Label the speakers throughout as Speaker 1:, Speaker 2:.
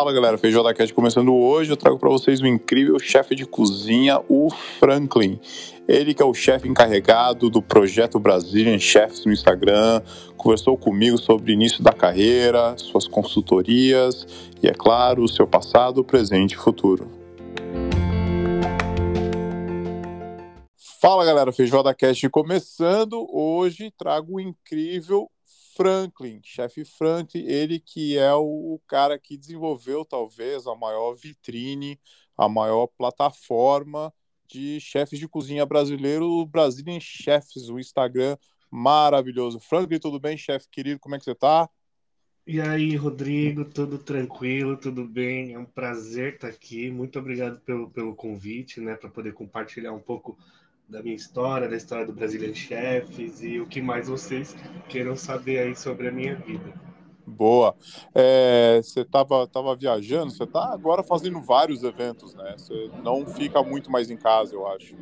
Speaker 1: Fala galera, Feijoada Cast começando hoje. Eu trago para vocês o incrível chefe de cozinha, o Franklin. Ele que é o chefe encarregado do projeto Brazilian Chefs no Instagram, conversou comigo sobre o início da carreira, suas consultorias e, é claro, o seu passado, presente e futuro. Fala galera, Feijoada Cast começando. Hoje trago o incrível Franklin, chefe Franklin, ele que é o cara que desenvolveu talvez a maior vitrine, a maior plataforma de chefes de cozinha brasileiro, Brazilian Chefs, o Instagram maravilhoso. Franklin, tudo bem, chefe querido? Como é que você tá?
Speaker 2: E aí, Rodrigo, tudo tranquilo, tudo bem? É um prazer estar aqui. Muito obrigado pelo, pelo convite, né, para poder compartilhar um pouco da minha história, da história do Brazilian Chefs e o que mais vocês queiram saber aí sobre a minha vida.
Speaker 1: Boa. É, você estava tava viajando, você está agora fazendo vários eventos, né? Você não fica muito mais em casa, eu acho.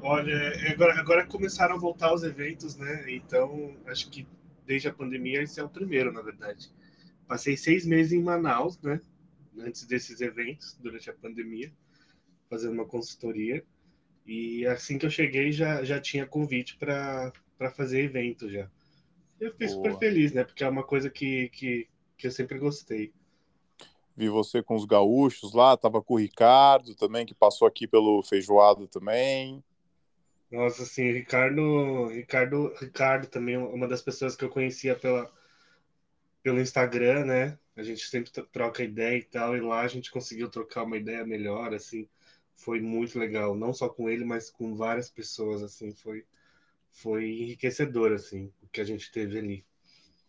Speaker 2: Olha, agora, agora começaram a voltar os eventos, né? Então, acho que desde a pandemia esse é o primeiro, na verdade. Passei seis meses em Manaus, né? Antes desses eventos, durante a pandemia, fazendo uma consultoria. E assim que eu cheguei, já, já tinha convite para fazer evento já. Eu fiquei Boa. super feliz, né? Porque é uma coisa que, que, que eu sempre gostei.
Speaker 1: Vi você com os gaúchos lá, tava com o Ricardo também, que passou aqui pelo feijoado também.
Speaker 2: Nossa, assim, Ricardo, Ricardo, Ricardo também, uma das pessoas que eu conhecia pela, pelo Instagram, né? A gente sempre troca ideia e tal, e lá a gente conseguiu trocar uma ideia melhor, assim foi muito legal, não só com ele, mas com várias pessoas, assim, foi, foi enriquecedor, assim, o que a gente teve ali.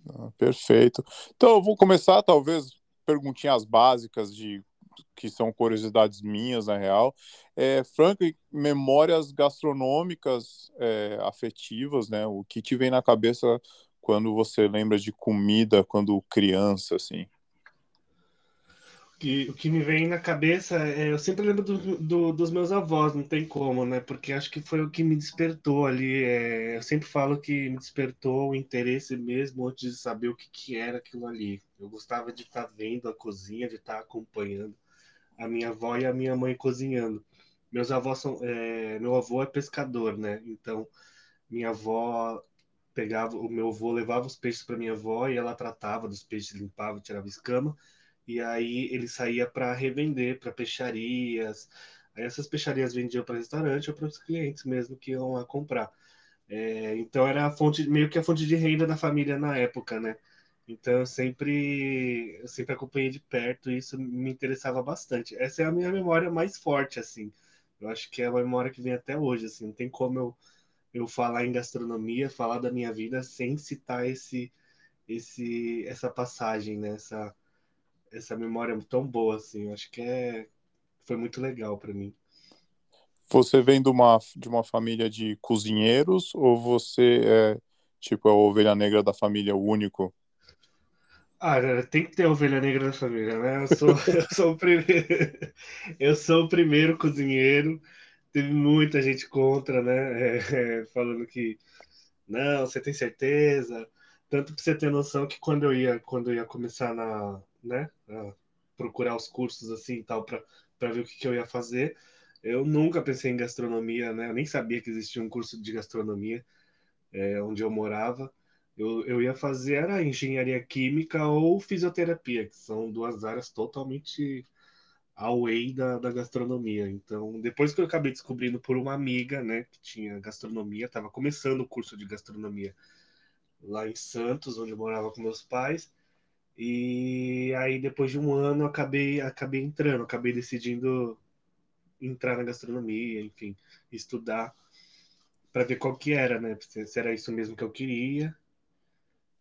Speaker 1: Ah, perfeito. Então, eu vou começar, talvez, perguntinhas básicas de que são curiosidades minhas, na real. É, Frank, memórias gastronômicas é, afetivas, né? O que te vem na cabeça quando você lembra de comida quando criança, assim?
Speaker 2: O que me vem na cabeça é, eu sempre lembro do, do, dos meus avós, não tem como, né? Porque acho que foi o que me despertou ali. É, eu sempre falo que me despertou o interesse mesmo antes de saber o que, que era aquilo ali. Eu gostava de estar vendo a cozinha, de estar acompanhando a minha avó e a minha mãe cozinhando. Meus avós são, é, meu avô é pescador, né? Então minha avó pegava, o meu avô levava os peixes para minha avó e ela tratava dos peixes, limpava, tirava escama e aí ele saía para revender para peixarias. Aí essas peixarias vendiam para restaurante ou para os clientes mesmo que iam lá comprar. É, então era a fonte, meio que a fonte de renda da família na época, né? Então eu sempre, eu sempre acompanhei de perto e isso me interessava bastante. Essa é a minha memória mais forte, assim. Eu acho que é a memória que vem até hoje, assim. Não tem como eu, eu falar em gastronomia, falar da minha vida sem citar esse, esse, essa passagem, né? Essa, essa memória tão boa assim. Acho que é foi muito legal para mim.
Speaker 1: Você vem de uma, de uma família de cozinheiros ou você é tipo a ovelha negra da família, o único?
Speaker 2: Ah, tem que ter ovelha negra da família, né? Eu sou, eu sou o primeiro, eu sou o primeiro cozinheiro. Teve muita gente contra, né? É, é, falando que não, você tem certeza? Tanto para você ter noção que quando eu ia, quando eu ia começar na, né, procurar os cursos assim e tal para ver o que, que eu ia fazer. Eu nunca pensei em gastronomia, né? Eu nem sabia que existia um curso de gastronomia é, onde eu morava. Eu, eu ia fazer era engenharia química ou fisioterapia, que são duas áreas totalmente away da, da gastronomia. Então, depois que eu acabei descobrindo por uma amiga, né, que tinha gastronomia, estava começando o curso de gastronomia lá em Santos, onde eu morava com meus pais. E aí, depois de um ano, acabei, acabei entrando, acabei decidindo entrar na gastronomia, enfim, estudar para ver qual que era, né? Se era isso mesmo que eu queria.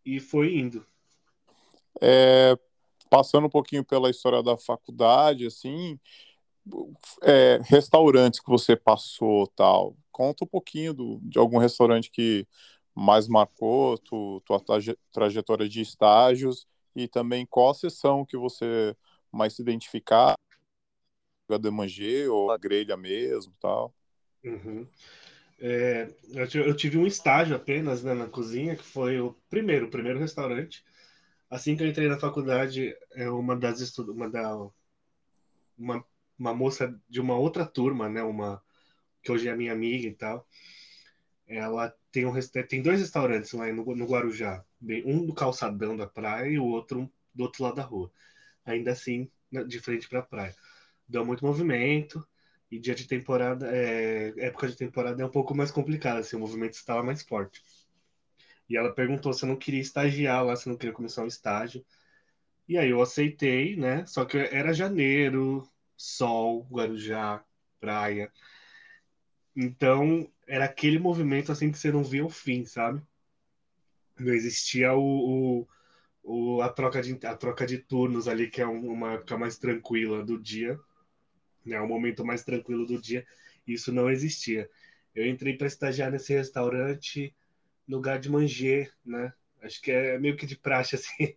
Speaker 2: E foi indo.
Speaker 1: É, passando um pouquinho pela história da faculdade, assim, é, restaurantes que você passou, tal. Conta um pouquinho do, de algum restaurante que mais marcou tu, tua trajetória de estágios e também qual a sessão que você mais se identificar, a demanger ou a grelha mesmo, tal.
Speaker 2: Uhum. É, eu tive um estágio apenas né, na cozinha, que foi o primeiro, o primeiro restaurante. assim que eu entrei na faculdade, é uma das uma da uma, uma moça de uma outra turma, né, uma que hoje é minha amiga e tal. Ela tem um tem dois restaurantes lá no, no Guarujá, um do calçadão da praia e o outro do outro lado da rua. Ainda assim, de frente para a praia. Deu muito movimento e dia de temporada, é, época de temporada é um pouco mais complicada, assim, o movimento estava mais forte. E ela perguntou se eu não queria estagiar lá, se eu não queria começar um estágio. E aí eu aceitei, né? Só que era janeiro, sol, Guarujá, praia. Então, era aquele movimento assim que você não via o fim, sabe? Não existia o, o, o a, troca de, a troca de turnos ali, que é uma época mais tranquila do dia, né? O momento mais tranquilo do dia. Isso não existia. Eu entrei para estagiar nesse restaurante lugar de Manger, né? Acho que é meio que de praxe, assim.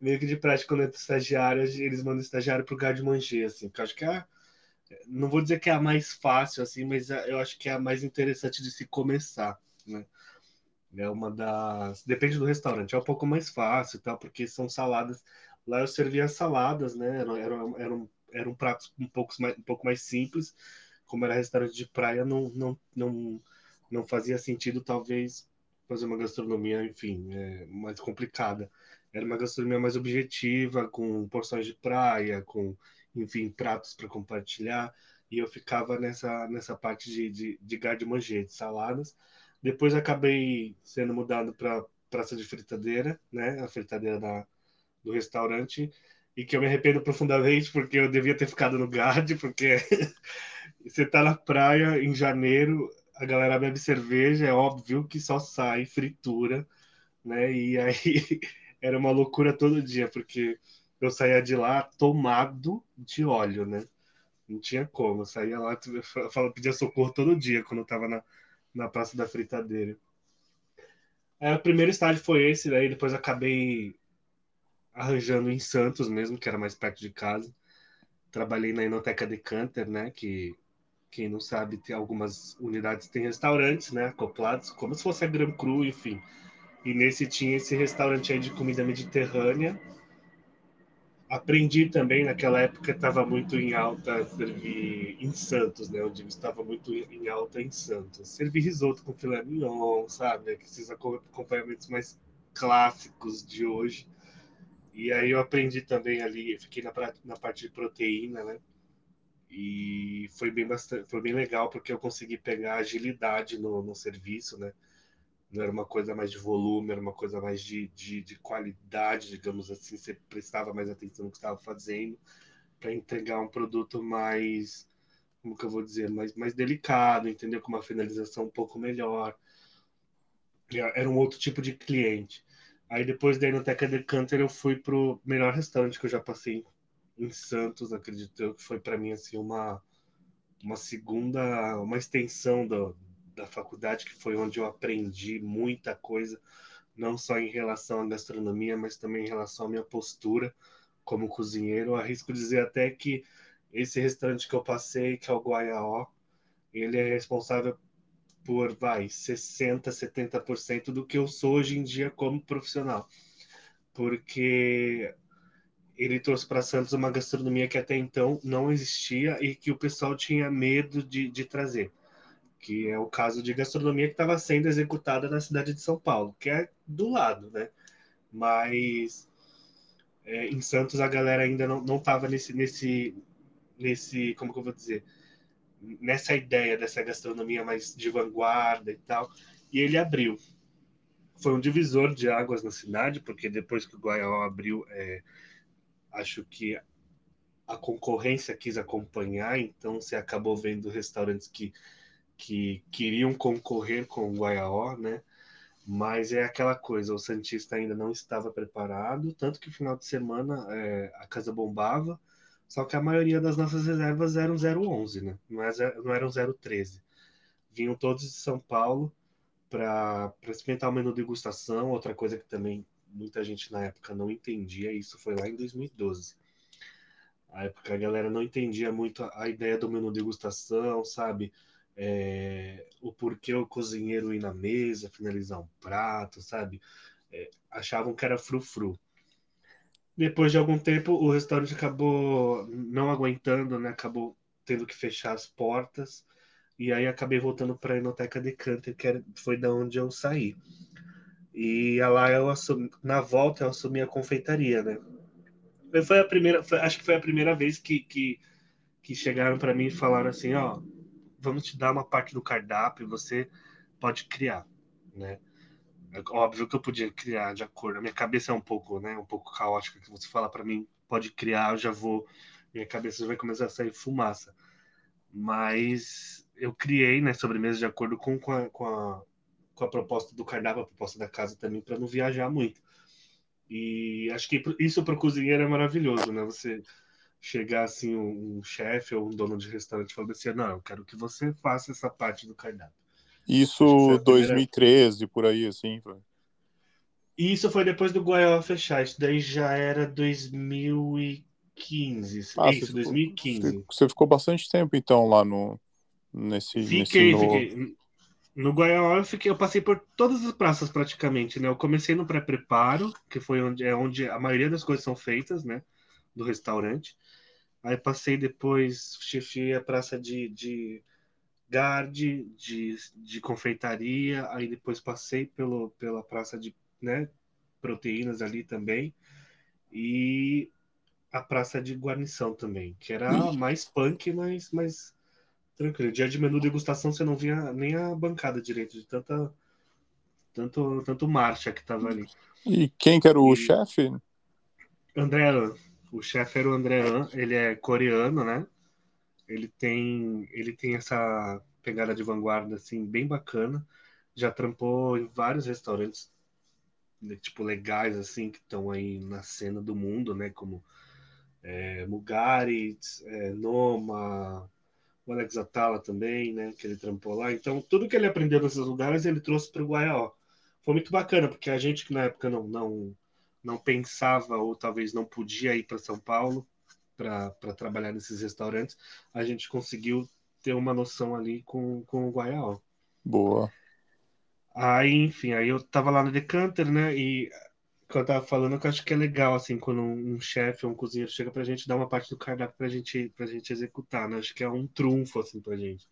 Speaker 2: Meio que de praxe quando entra estagiário, eles mandam estagiário pro lugar de Manger, assim. Porque acho que é não vou dizer que é a mais fácil, assim, mas eu acho que é a mais interessante de se começar, né? É uma das. Depende do restaurante, é um pouco mais fácil, tá? Porque são saladas. Lá eu servia saladas, né? Eram, eram, eram, eram pratos um pouco, mais, um pouco mais simples. Como era restaurante de praia, não, não, não, não fazia sentido, talvez, fazer uma gastronomia, enfim, é, mais complicada. Era uma gastronomia mais objetiva, com porções de praia, com enfim, pratos para compartilhar. E eu ficava nessa, nessa parte de, de, de manger, de saladas. Depois acabei sendo mudado para praça de fritadeira, né? A fritadeira da, do restaurante. E que eu me arrependo profundamente, porque eu devia ter ficado no GAD, porque você tá na praia em janeiro, a galera bebe cerveja, é óbvio que só sai fritura, né? E aí era uma loucura todo dia, porque eu saía de lá tomado de óleo, né? Não tinha como. Eu saía lá, eu pedia socorro todo dia quando eu tava na, na Praça da Fritadeira. Aí, o primeiro estágio foi esse, daí depois acabei arranjando em Santos mesmo, que era mais perto de casa. Trabalhei na Inoteca Decanter, né? Que quem não sabe, tem algumas unidades tem restaurantes, né? Acoplados, como se fosse a Gran Cru, enfim. E nesse tinha esse restaurante aí de comida mediterrânea aprendi também naquela época estava muito em alta servir em Santos, né? Onde estava muito em alta em Santos. Servir risoto com filé mignon, sabe? Esses acompanhamentos mais clássicos de hoje. E aí eu aprendi também ali, fiquei na, na parte de proteína, né? E foi bem bastante, foi bem legal porque eu consegui pegar agilidade no, no serviço, né? Não era uma coisa mais de volume, era uma coisa mais de, de, de qualidade, digamos assim. Você prestava mais atenção no que estava fazendo para entregar um produto mais, como que eu vou dizer, mais, mais delicado, entendeu? Com uma finalização um pouco melhor. Era um outro tipo de cliente. Aí depois da Inoteca Decanter eu fui pro melhor restaurante que eu já passei em Santos, acredito eu, que foi para mim assim uma uma segunda, uma extensão do, da faculdade, que foi onde eu aprendi muita coisa, não só em relação à gastronomia, mas também em relação à minha postura como cozinheiro. Eu arrisco dizer até que esse restaurante que eu passei, que é o Guaiaó, ele é responsável por, vai, 60, 70% do que eu sou hoje em dia como profissional. Porque ele trouxe para Santos uma gastronomia que até então não existia e que o pessoal tinha medo de, de trazer que é o caso de gastronomia que estava sendo executada na cidade de São Paulo, que é do lado, né? Mas é, em Santos a galera ainda não estava nesse, nesse, nesse, como que eu vou dizer, nessa ideia dessa gastronomia mais de vanguarda e tal, e ele abriu. Foi um divisor de águas na cidade, porque depois que o Guaial abriu, é, acho que a concorrência quis acompanhar, então você acabou vendo restaurantes que que queriam concorrer com o Guaiaó, né? Mas é aquela coisa, o Santista ainda não estava preparado, tanto que final de semana é, a casa bombava, só que a maioria das nossas reservas eram 011, né? Não, é, não eram 013. Vinham todos de São Paulo para experimentar o menu degustação, outra coisa que também muita gente na época não entendia, isso foi lá em 2012. A época a galera não entendia muito a ideia do menu degustação, sabe? É, o porquê o cozinheiro ir na mesa, finalizar um prato, sabe? É, achavam que era frufru. Depois de algum tempo, o restaurante acabou não aguentando, né? Acabou tendo que fechar as portas. E aí acabei voltando para a Enoteca Decanter, que era, foi da onde eu saí. E lá eu assumi, na volta eu assumi a confeitaria, né? Foi a primeira, foi, acho que foi a primeira vez que, que, que chegaram para mim e falaram assim, ó, vamos te dar uma parte do cardápio, você pode criar, né? É óbvio que eu podia criar de acordo. A minha cabeça é um pouco, né, um pouco caótica. Que você fala para mim, pode criar, eu já vou, minha cabeça já vai começar a sair fumaça. Mas eu criei, né, sobremesa de acordo com, com, a, com, a, com a proposta do cardápio, a proposta da casa também, para não viajar muito. E acho que isso para o cozinheiro é maravilhoso, né? Você chegar assim, um, um chefe ou um dono de restaurante falando assim, não, eu quero que você faça essa parte do cardápio.
Speaker 1: Isso 2013, primeira... por aí, assim. Foi.
Speaker 2: Isso foi depois do Goiás fechar. Isso daí já era 2015. Ah, Isso, 2015.
Speaker 1: Você ficou bastante tempo, então, lá no. Nesse.
Speaker 2: Fiquei,
Speaker 1: nesse
Speaker 2: fiquei. No Goiás eu, fiquei, eu passei por todas as praças praticamente, né? Eu comecei no pré-preparo, que foi onde é onde a maioria das coisas são feitas, né? Do restaurante. Aí passei depois, chefiei a praça de, de Garde, de, de confeitaria, aí depois passei pelo, pela praça de né, proteínas ali também, e a praça de guarnição também, que era mais punk, mas, mas tranquilo. Dia de menu degustação você não via nem a bancada direito, de tanta tanto, tanto marcha que tava ali.
Speaker 1: E quem que era o e... chefe?
Speaker 2: André O chefe era o André ele é coreano, né? Ele tem, ele tem essa pegada de vanguarda assim bem bacana. Já trampou em vários restaurantes né, tipo legais assim que estão aí na cena do mundo, né? Como é, Mugaritz, é, Noma, o Alex Atala também, né? Que ele trampou lá. Então tudo que ele aprendeu nesses lugares ele trouxe para o Guaió. Foi muito bacana porque a gente que na época não não não pensava ou talvez não podia ir para São Paulo para trabalhar nesses restaurantes, a gente conseguiu ter uma noção ali com, com o Guaial.
Speaker 1: Boa.
Speaker 2: Aí, enfim, aí eu tava lá no Decanter, né? E que eu tava falando que eu acho que é legal, assim, quando um, um chefe ou um cozinheiro chega pra gente dar uma parte do cardápio pra gente, pra gente executar, né? Acho que é um trunfo, assim, pra gente.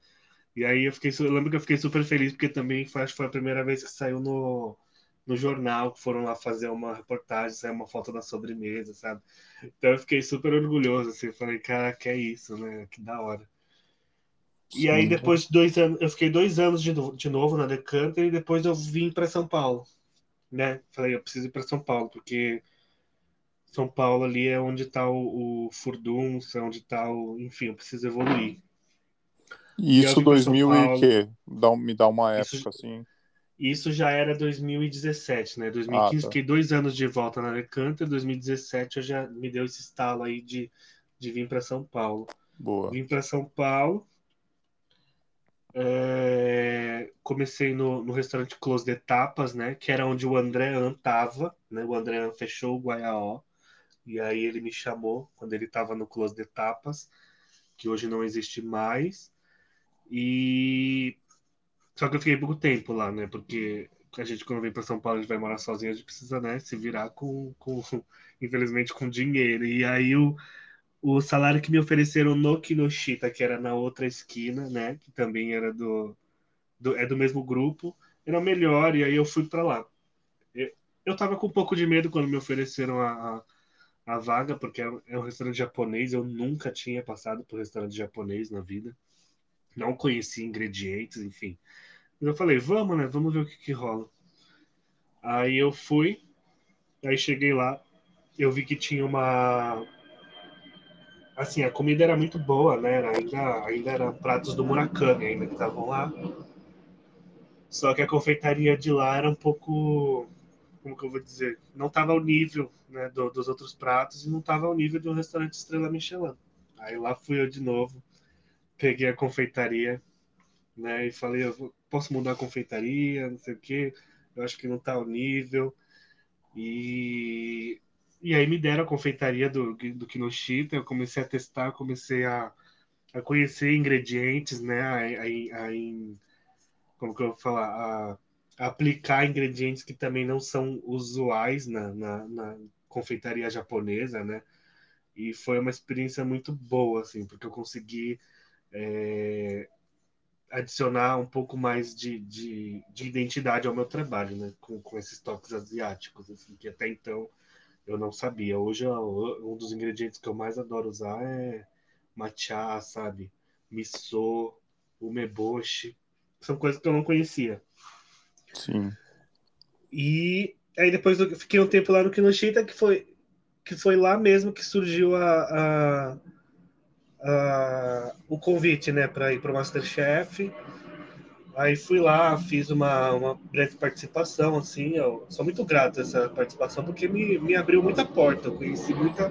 Speaker 2: E aí eu fiquei, eu lembro que eu fiquei super feliz, porque também foi, acho que foi a primeira vez que saiu no, no jornal, que foram lá fazer uma reportagem, saiu uma foto da sobremesa, sabe? Então eu fiquei super orgulhoso, assim, falei, cara, que é isso, né? Que da hora. Sim. E aí depois de dois anos, eu fiquei dois anos de, de novo na Decanter e depois eu vim para São Paulo, né? Falei, eu preciso ir para São Paulo, porque São Paulo ali é onde está o, o Furduns, é onde está o... Enfim, eu preciso evoluir.
Speaker 1: Isso 2000 Paulo, e quê? Dá, me dá uma época, isso, assim...
Speaker 2: Isso já era 2017, né? 2015, ah, tá. fiquei dois anos de volta na Decanter, 2017 eu já me deu esse estalo aí de, de vir para São Paulo.
Speaker 1: Boa.
Speaker 2: Vim para São Paulo, é, comecei no, no restaurante Close de Tapas, né? Que era onde o André An tava, né? O André An fechou o Guaiaó. E aí ele me chamou quando ele estava no Close de Tapas, que hoje não existe mais. E só que eu fiquei pouco tempo lá, né? Porque a gente, quando vem para São Paulo, a gente vai morar sozinho, a gente precisa, né, se virar com, com infelizmente, com dinheiro. E aí o, o salário que me ofereceram no Kinoshita, que era na outra esquina, né? Que também era do, do é do mesmo grupo, era melhor, e aí eu fui para lá. Eu, eu tava com um pouco de medo quando me ofereceram a, a, a vaga, porque é, é um restaurante japonês, eu nunca tinha passado por restaurante japonês na vida não conhecia ingredientes, enfim. Eu falei, vamos, né? Vamos ver o que, que rola. Aí eu fui, aí cheguei lá, eu vi que tinha uma. Assim, a comida era muito boa, né? Ainda, ainda eram pratos do Murakami, ainda que estavam lá. Só que a confeitaria de lá era um pouco. Como que eu vou dizer? Não estava ao nível né, do, dos outros pratos e não estava ao nível de um restaurante Estrela Michelin. Aí lá fui eu de novo peguei a confeitaria, né? E falei, eu posso mudar a confeitaria, não sei o quê. Eu acho que não está ao nível. E, e aí me deram a confeitaria do, do Kinoshita, eu comecei a testar, comecei a, a conhecer ingredientes, né? A, a, a, como que eu vou falar? A aplicar ingredientes que também não são usuais na, na, na confeitaria japonesa, né? E foi uma experiência muito boa, assim, porque eu consegui é, adicionar um pouco mais de, de, de, identidade ao meu trabalho, né? Com, com esses toques asiáticos, assim, que até então eu não sabia. Hoje, um dos ingredientes que eu mais adoro usar é matcha, sabe? Miso, umeboshi. São coisas que eu não conhecia.
Speaker 1: Sim.
Speaker 2: E aí depois eu fiquei um tempo lá no Kinoshita, que foi, que foi lá mesmo que surgiu a, a uh, o convite, né, para ir para o Masterchef. Aí fui lá, fiz uma, uma breve participação, assim, eu sou muito grato a essa participação, porque me, me abriu muita porta, eu conheci muita,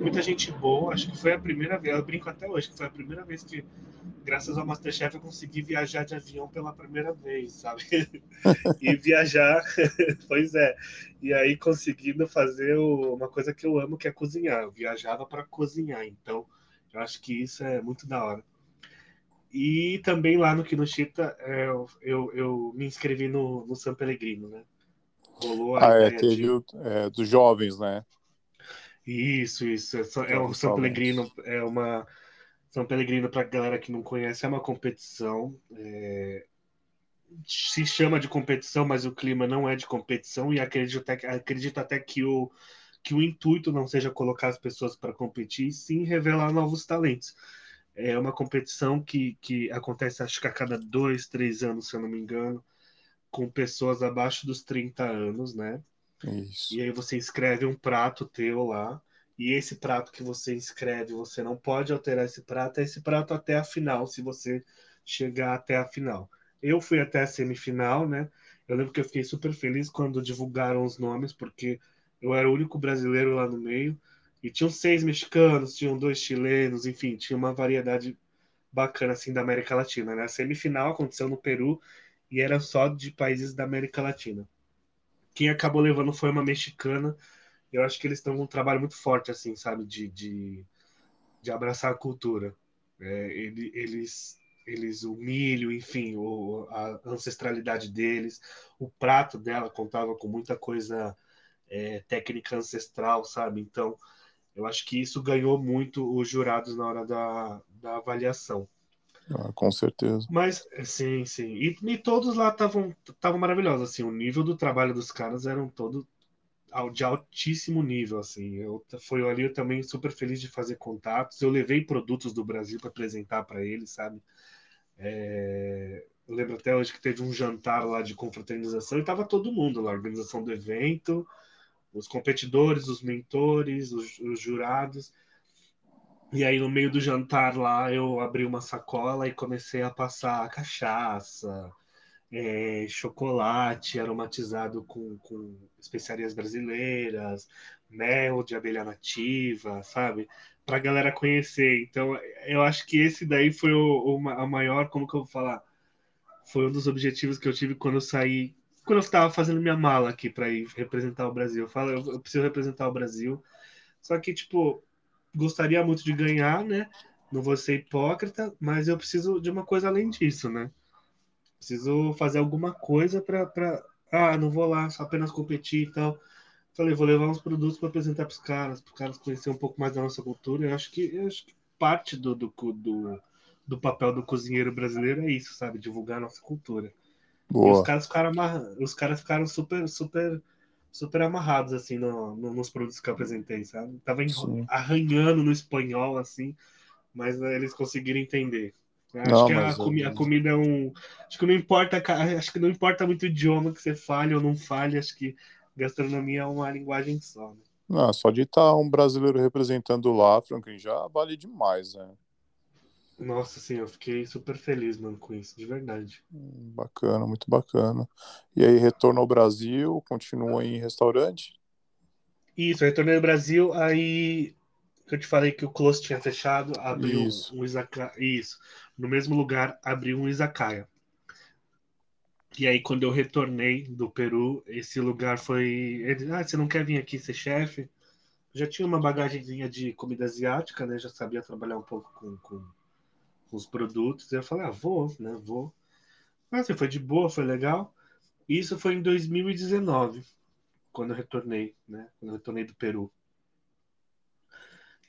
Speaker 2: muita gente boa, acho que foi a primeira vez, eu brinco até hoje, que foi a primeira vez que, graças ao Masterchef, eu consegui viajar de avião pela primeira vez, sabe? e viajar, pois é, e aí conseguindo fazer uma coisa que eu amo, que é cozinhar, eu viajava para cozinhar, então eu acho que isso é muito da hora. E também lá no Kinoshita, é, eu, eu me inscrevi no, no San Pellegrino, né?
Speaker 1: Rolou a ah, é, teve de... é, dos jovens, né?
Speaker 2: Isso, isso. É, é o São Pellegrino, é uma. São Pellegrino, para galera que não conhece, é uma competição. É... Se chama de competição, mas o clima não é de competição, e acredito até, acredito até que o, que o intuito não seja colocar as pessoas para competir, sim revelar novos talentos. É uma competição que, que acontece, acho que a cada dois, três anos, se eu não me engano, com pessoas abaixo dos 30 anos, né?
Speaker 1: Isso.
Speaker 2: E aí você inscreve um prato teu lá, e esse prato que você inscreve, você não pode alterar esse prato, é esse prato até a final, se você chegar até a final. Eu fui até a semifinal, né? Eu lembro que eu fiquei super feliz quando divulgaram os nomes, porque eu era o único brasileiro lá no meio. E tinham seis mexicanos, tinham dois chilenos, enfim, tinha uma variedade bacana assim da América Latina. Né? A semifinal aconteceu no Peru e era só de países da América Latina. Quem acabou levando foi uma mexicana. Eu acho que eles estão com um trabalho muito forte, assim, sabe, de, de, de abraçar a cultura. É, ele, eles, eles, o milho, enfim, o, a ancestralidade deles, o prato dela contava com muita coisa é, técnica ancestral, sabe? Então, eu acho que isso ganhou muito os jurados na hora da, da avaliação.
Speaker 1: Ah, com certeza.
Speaker 2: Mas, sim, sim. E, e todos lá estavam maravilhosos, assim, o nível do trabalho dos caras eram todo de altíssimo nível, assim. Eu foi ali eu também super feliz de fazer contatos. Eu levei produtos do Brasil para apresentar para eles, sabe? É... Eu lembro até hoje que teve um jantar lá de confraternização e tava todo mundo lá, organização do evento, os competidores, os mentores, os, os, jurados. E aí, no meio do jantar lá, eu abri uma sacola e comecei a passar cachaça, é, chocolate aromatizado com, com especiarias brasileiras, mel de abelha nativa, sabe? Para a galera conhecer. Então, eu acho que esse daí foi o, o, a maior, como que eu vou falar? Foi um dos objetivos que eu tive quando eu saí quando eu estava fazendo minha mala aqui para ir representar o Brasil. Eu falo, eu, eu preciso representar o Brasil. Só que, tipo, gostaria muito de ganhar, né? Não vou ser hipócrita, mas eu preciso de uma coisa além disso, né? Preciso fazer alguma coisa para. Pra... Ah, não vou lá só apenas competir e tal. Falei, vou levar uns produtos para apresentar para os caras, para os caras conhecerem um pouco mais da nossa cultura. Eu acho que, eu acho que parte do, do, do, do papel do cozinheiro brasileiro é isso, sabe? Divulgar a nossa cultura. Os caras ficaram os caras ficaram super, super, super amarrados, assim, no, no, nos produtos que eu apresentei, sabe? Tava arranhando no espanhol, assim, mas né, eles conseguiram entender. Acho não, que a, comi a, comida é um. Acho que não importa, acho que não importa muito o idioma que você fale ou não fale, acho que gastronomia é uma linguagem só. Né?
Speaker 1: Não, só de estar um brasileiro representando lá, Franklin, já vale demais, né?
Speaker 2: Nossa, sim, eu fiquei super feliz, mano, com isso, de verdade.
Speaker 1: Bacana, muito bacana. E aí, retorno ao Brasil, continua em restaurante?
Speaker 2: Isso, retornei ao Brasil, aí eu te falei que o Close tinha fechado, abriu isso. um izakaya. Isso, no mesmo lugar, abriu um izakaya. E aí, quando eu retornei do Peru, esse lugar foi. Ele, ah, você não quer vir aqui ser chefe? Já tinha uma bagagemzinha de comida asiática, né? Já sabia trabalhar um pouco com, com os produtos. Eu falei, ah, vou, né? Vou. Mas assim, foi de boa, foi legal. Isso foi em 2019. quando eu retornei, né? Quando eu retornei do Peru.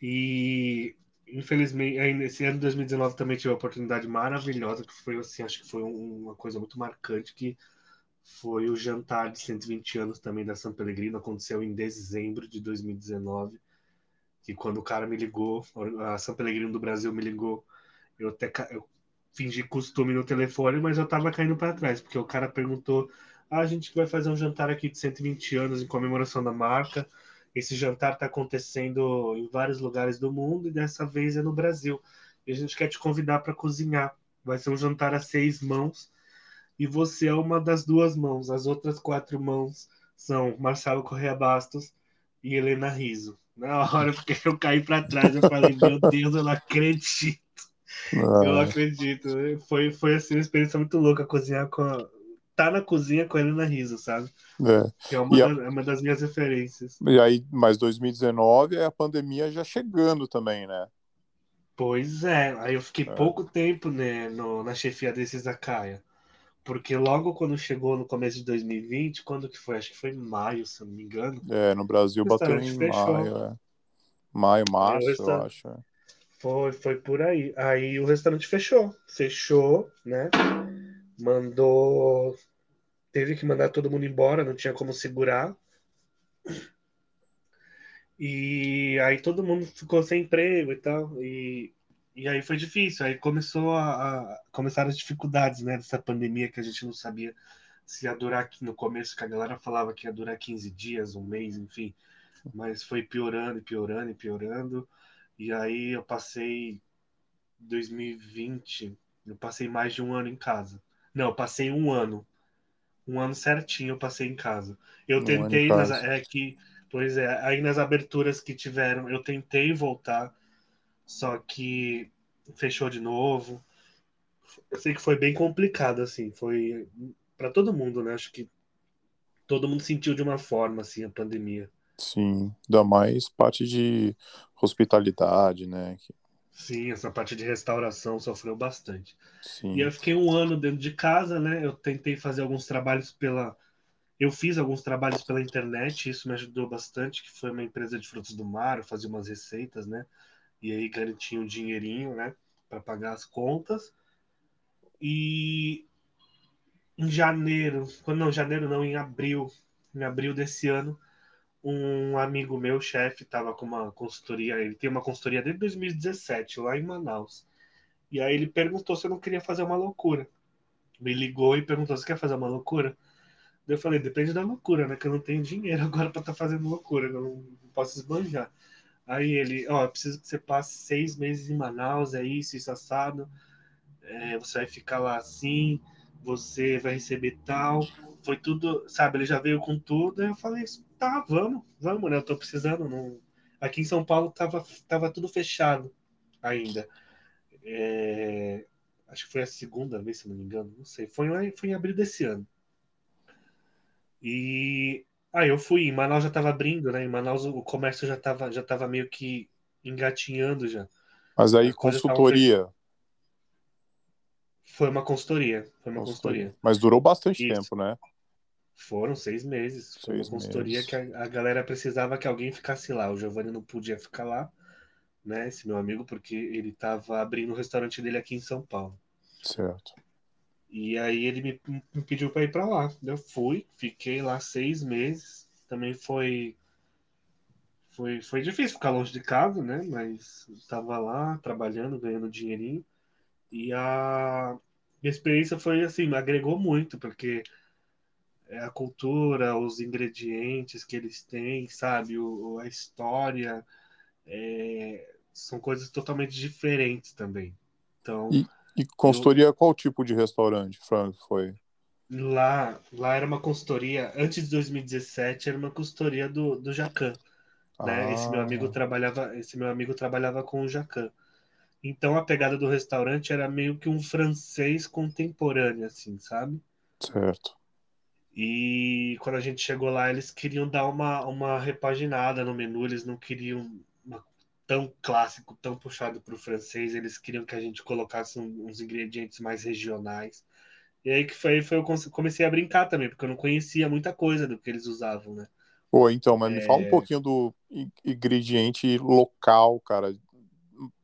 Speaker 2: E infelizmente, aí nesse ano de 2019 também tive uma oportunidade maravilhosa, que foi assim, acho que foi uma coisa muito marcante, que foi o jantar de 120 anos também da São Pellegrino, aconteceu em dezembro de 2019, que quando o cara me ligou, a São Pellegrino do Brasil me ligou, eu até eu fingi costume no telefone, mas eu tava caindo para trás, porque o cara perguntou: ah, a gente vai fazer um jantar aqui de 120 anos em comemoração da marca. Esse jantar está acontecendo em vários lugares do mundo e dessa vez é no Brasil. E a gente quer te convidar para cozinhar. Vai ser um jantar a seis mãos e você é uma das duas mãos. As outras quatro mãos são Marcelo Correa Bastos e Helena Riso. Na hora que eu caí para trás, eu falei: Meu Deus, eu não acredito. Ah. Eu não acredito. Foi, foi assim, uma experiência muito louca cozinhar com. A... Tá na cozinha com a Helena Riso, sabe? É. Que é uma, da, é uma das minhas referências.
Speaker 1: E aí, mas 2019 é a pandemia já chegando também, né?
Speaker 2: Pois é, aí eu fiquei é. pouco tempo né, no, na chefia desse Zakaya. Porque logo quando chegou no começo de 2020, quando que foi? Acho que foi em maio, se eu não me engano.
Speaker 1: É, no Brasil bateu em fechou. maio, é. Maio, março, eu acho. É.
Speaker 2: Foi, foi por aí. Aí o restaurante fechou. Fechou, né? Mandou. Teve que mandar todo mundo embora, não tinha como segurar. E aí todo mundo ficou sem emprego e tal. E, e aí foi difícil. Aí começou a, a começaram as dificuldades, né? Dessa pandemia que a gente não sabia se ia durar no começo, que a galera falava que ia durar 15 dias, um mês, enfim. Mas foi piorando e piorando e piorando. E aí eu passei 2020, eu passei mais de um ano em casa. Não, eu passei um ano. Um ano certinho eu passei em casa. Eu um tentei, nas, é que, pois é, aí nas aberturas que tiveram, eu tentei voltar, só que fechou de novo. Eu sei que foi bem complicado, assim, foi para todo mundo, né? Acho que todo mundo sentiu de uma forma, assim, a pandemia.
Speaker 1: Sim, ainda mais parte de hospitalidade, né?
Speaker 2: Sim, essa parte de restauração sofreu bastante.
Speaker 1: Sim.
Speaker 2: E eu fiquei um ano dentro de casa, né? Eu tentei fazer alguns trabalhos pela. Eu fiz alguns trabalhos pela internet, isso me ajudou bastante, que foi uma empresa de frutos do mar, eu fazia umas receitas, né? E aí garantia um dinheirinho, né? Para pagar as contas. E em janeiro, quando não, janeiro não, em abril, em abril desse ano, um amigo meu, chefe, estava com uma consultoria, ele tem uma consultoria desde 2017, lá em Manaus. E aí ele perguntou se eu não queria fazer uma loucura. Me ligou e perguntou se quer fazer uma loucura. Eu falei, depende da loucura, né? Que eu não tenho dinheiro agora para estar tá fazendo loucura, eu não, posso esbanjar. Aí ele, ó, oh, preciso que você passe seis meses em Manaus, é isso, isso assado. É, você vai ficar lá assim, você vai receber tal. Foi tudo, sabe? Ele já veio com tudo. Aí eu falei, tá, vamos, vamos, né? Eu tô precisando. Não... Aqui em São Paulo tava, tava tudo fechado ainda. É... Acho que foi a segunda vez, se não me engano. Não sei. Foi, foi em abril desse ano. E aí eu fui. Em Manaus já tava abrindo, né? Em Manaus o comércio já tava, já tava meio que engatinhando já.
Speaker 1: Mas aí consultoria.
Speaker 2: Foi uma consultoria. Foi uma consultoria. consultoria.
Speaker 1: Mas durou bastante Isso. tempo, né?
Speaker 2: Foram seis meses. Foi seis uma consultoria meses. que a, a, galera precisava que alguém ficasse lá. O Giovanni não podia ficar lá, né? Esse meu amigo, porque ele estava abrindo o restaurante dele aqui em São Paulo.
Speaker 1: Certo.
Speaker 2: E aí ele me, me pediu para ir para lá. Eu fui, fiquei lá seis meses. Também foi foi, foi difícil ficar longe de casa, né? Mas estava lá trabalhando, ganhando dinheirinho. E a experiência foi assim, me agregou muito, porque a cultura, os ingredientes que eles têm, sabe? O, a história. É, são coisas totalmente diferentes também. Então,
Speaker 1: e, e consultoria, eu, qual tipo de restaurante, Frank, foi?
Speaker 2: Lá, lá era uma consultoria, antes de 2017, era uma consultoria do, do Jacan. Né? Ah. Esse meu amigo trabalhava, esse meu amigo trabalhava com o Jacan. Então a pegada do restaurante era meio que um francês contemporâneo, assim, sabe?
Speaker 1: Certo.
Speaker 2: E quando a gente chegou lá, eles queriam dar uma, uma repaginada no menu, eles não queriam uma, tão clássico, tão puxado para o francês, eles queriam que a gente colocasse um, uns ingredientes mais regionais. E aí que foi, foi eu comecei a brincar também, porque eu não conhecia muita coisa do que eles usavam, né?
Speaker 1: Pô, então, mas é... me fala um pouquinho do ingrediente local, cara,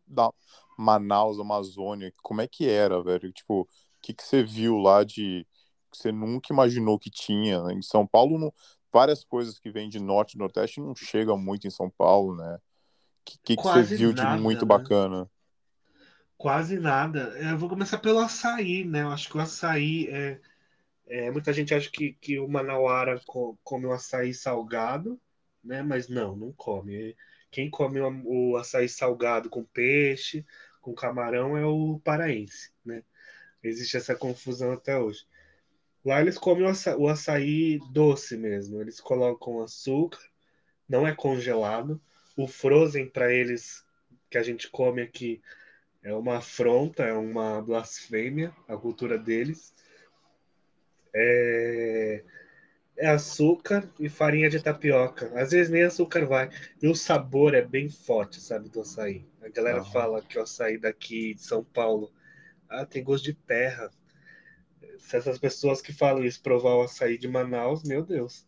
Speaker 1: da Manaus, Amazônia. Como é que era, velho? Tipo, o que, que você viu lá de que você nunca imaginou que tinha? Em São Paulo, não... várias coisas que vêm de norte e nordeste não chegam muito em São Paulo, né? O que, que, que você viu nada, de muito né? bacana?
Speaker 2: Quase nada. Eu vou começar pelo açaí, né? Eu acho que o açaí é. é muita gente acha que, que o Manauara come o açaí salgado, né? Mas não, não come. Quem come o açaí salgado com peixe, com camarão, é o paraense, né? Existe essa confusão até hoje. Lá eles comem o açaí, o açaí doce mesmo. Eles colocam açúcar, não é congelado. O frozen para eles que a gente come aqui é uma afronta, é uma blasfêmia a cultura deles. É, é açúcar e farinha de tapioca. Às vezes nem açúcar vai. E o sabor é bem forte, sabe, do açaí. A galera uhum. fala que o açaí daqui de São Paulo ah, tem gosto de terra. Se essas pessoas que falam isso provar o açaí de Manaus, meu Deus.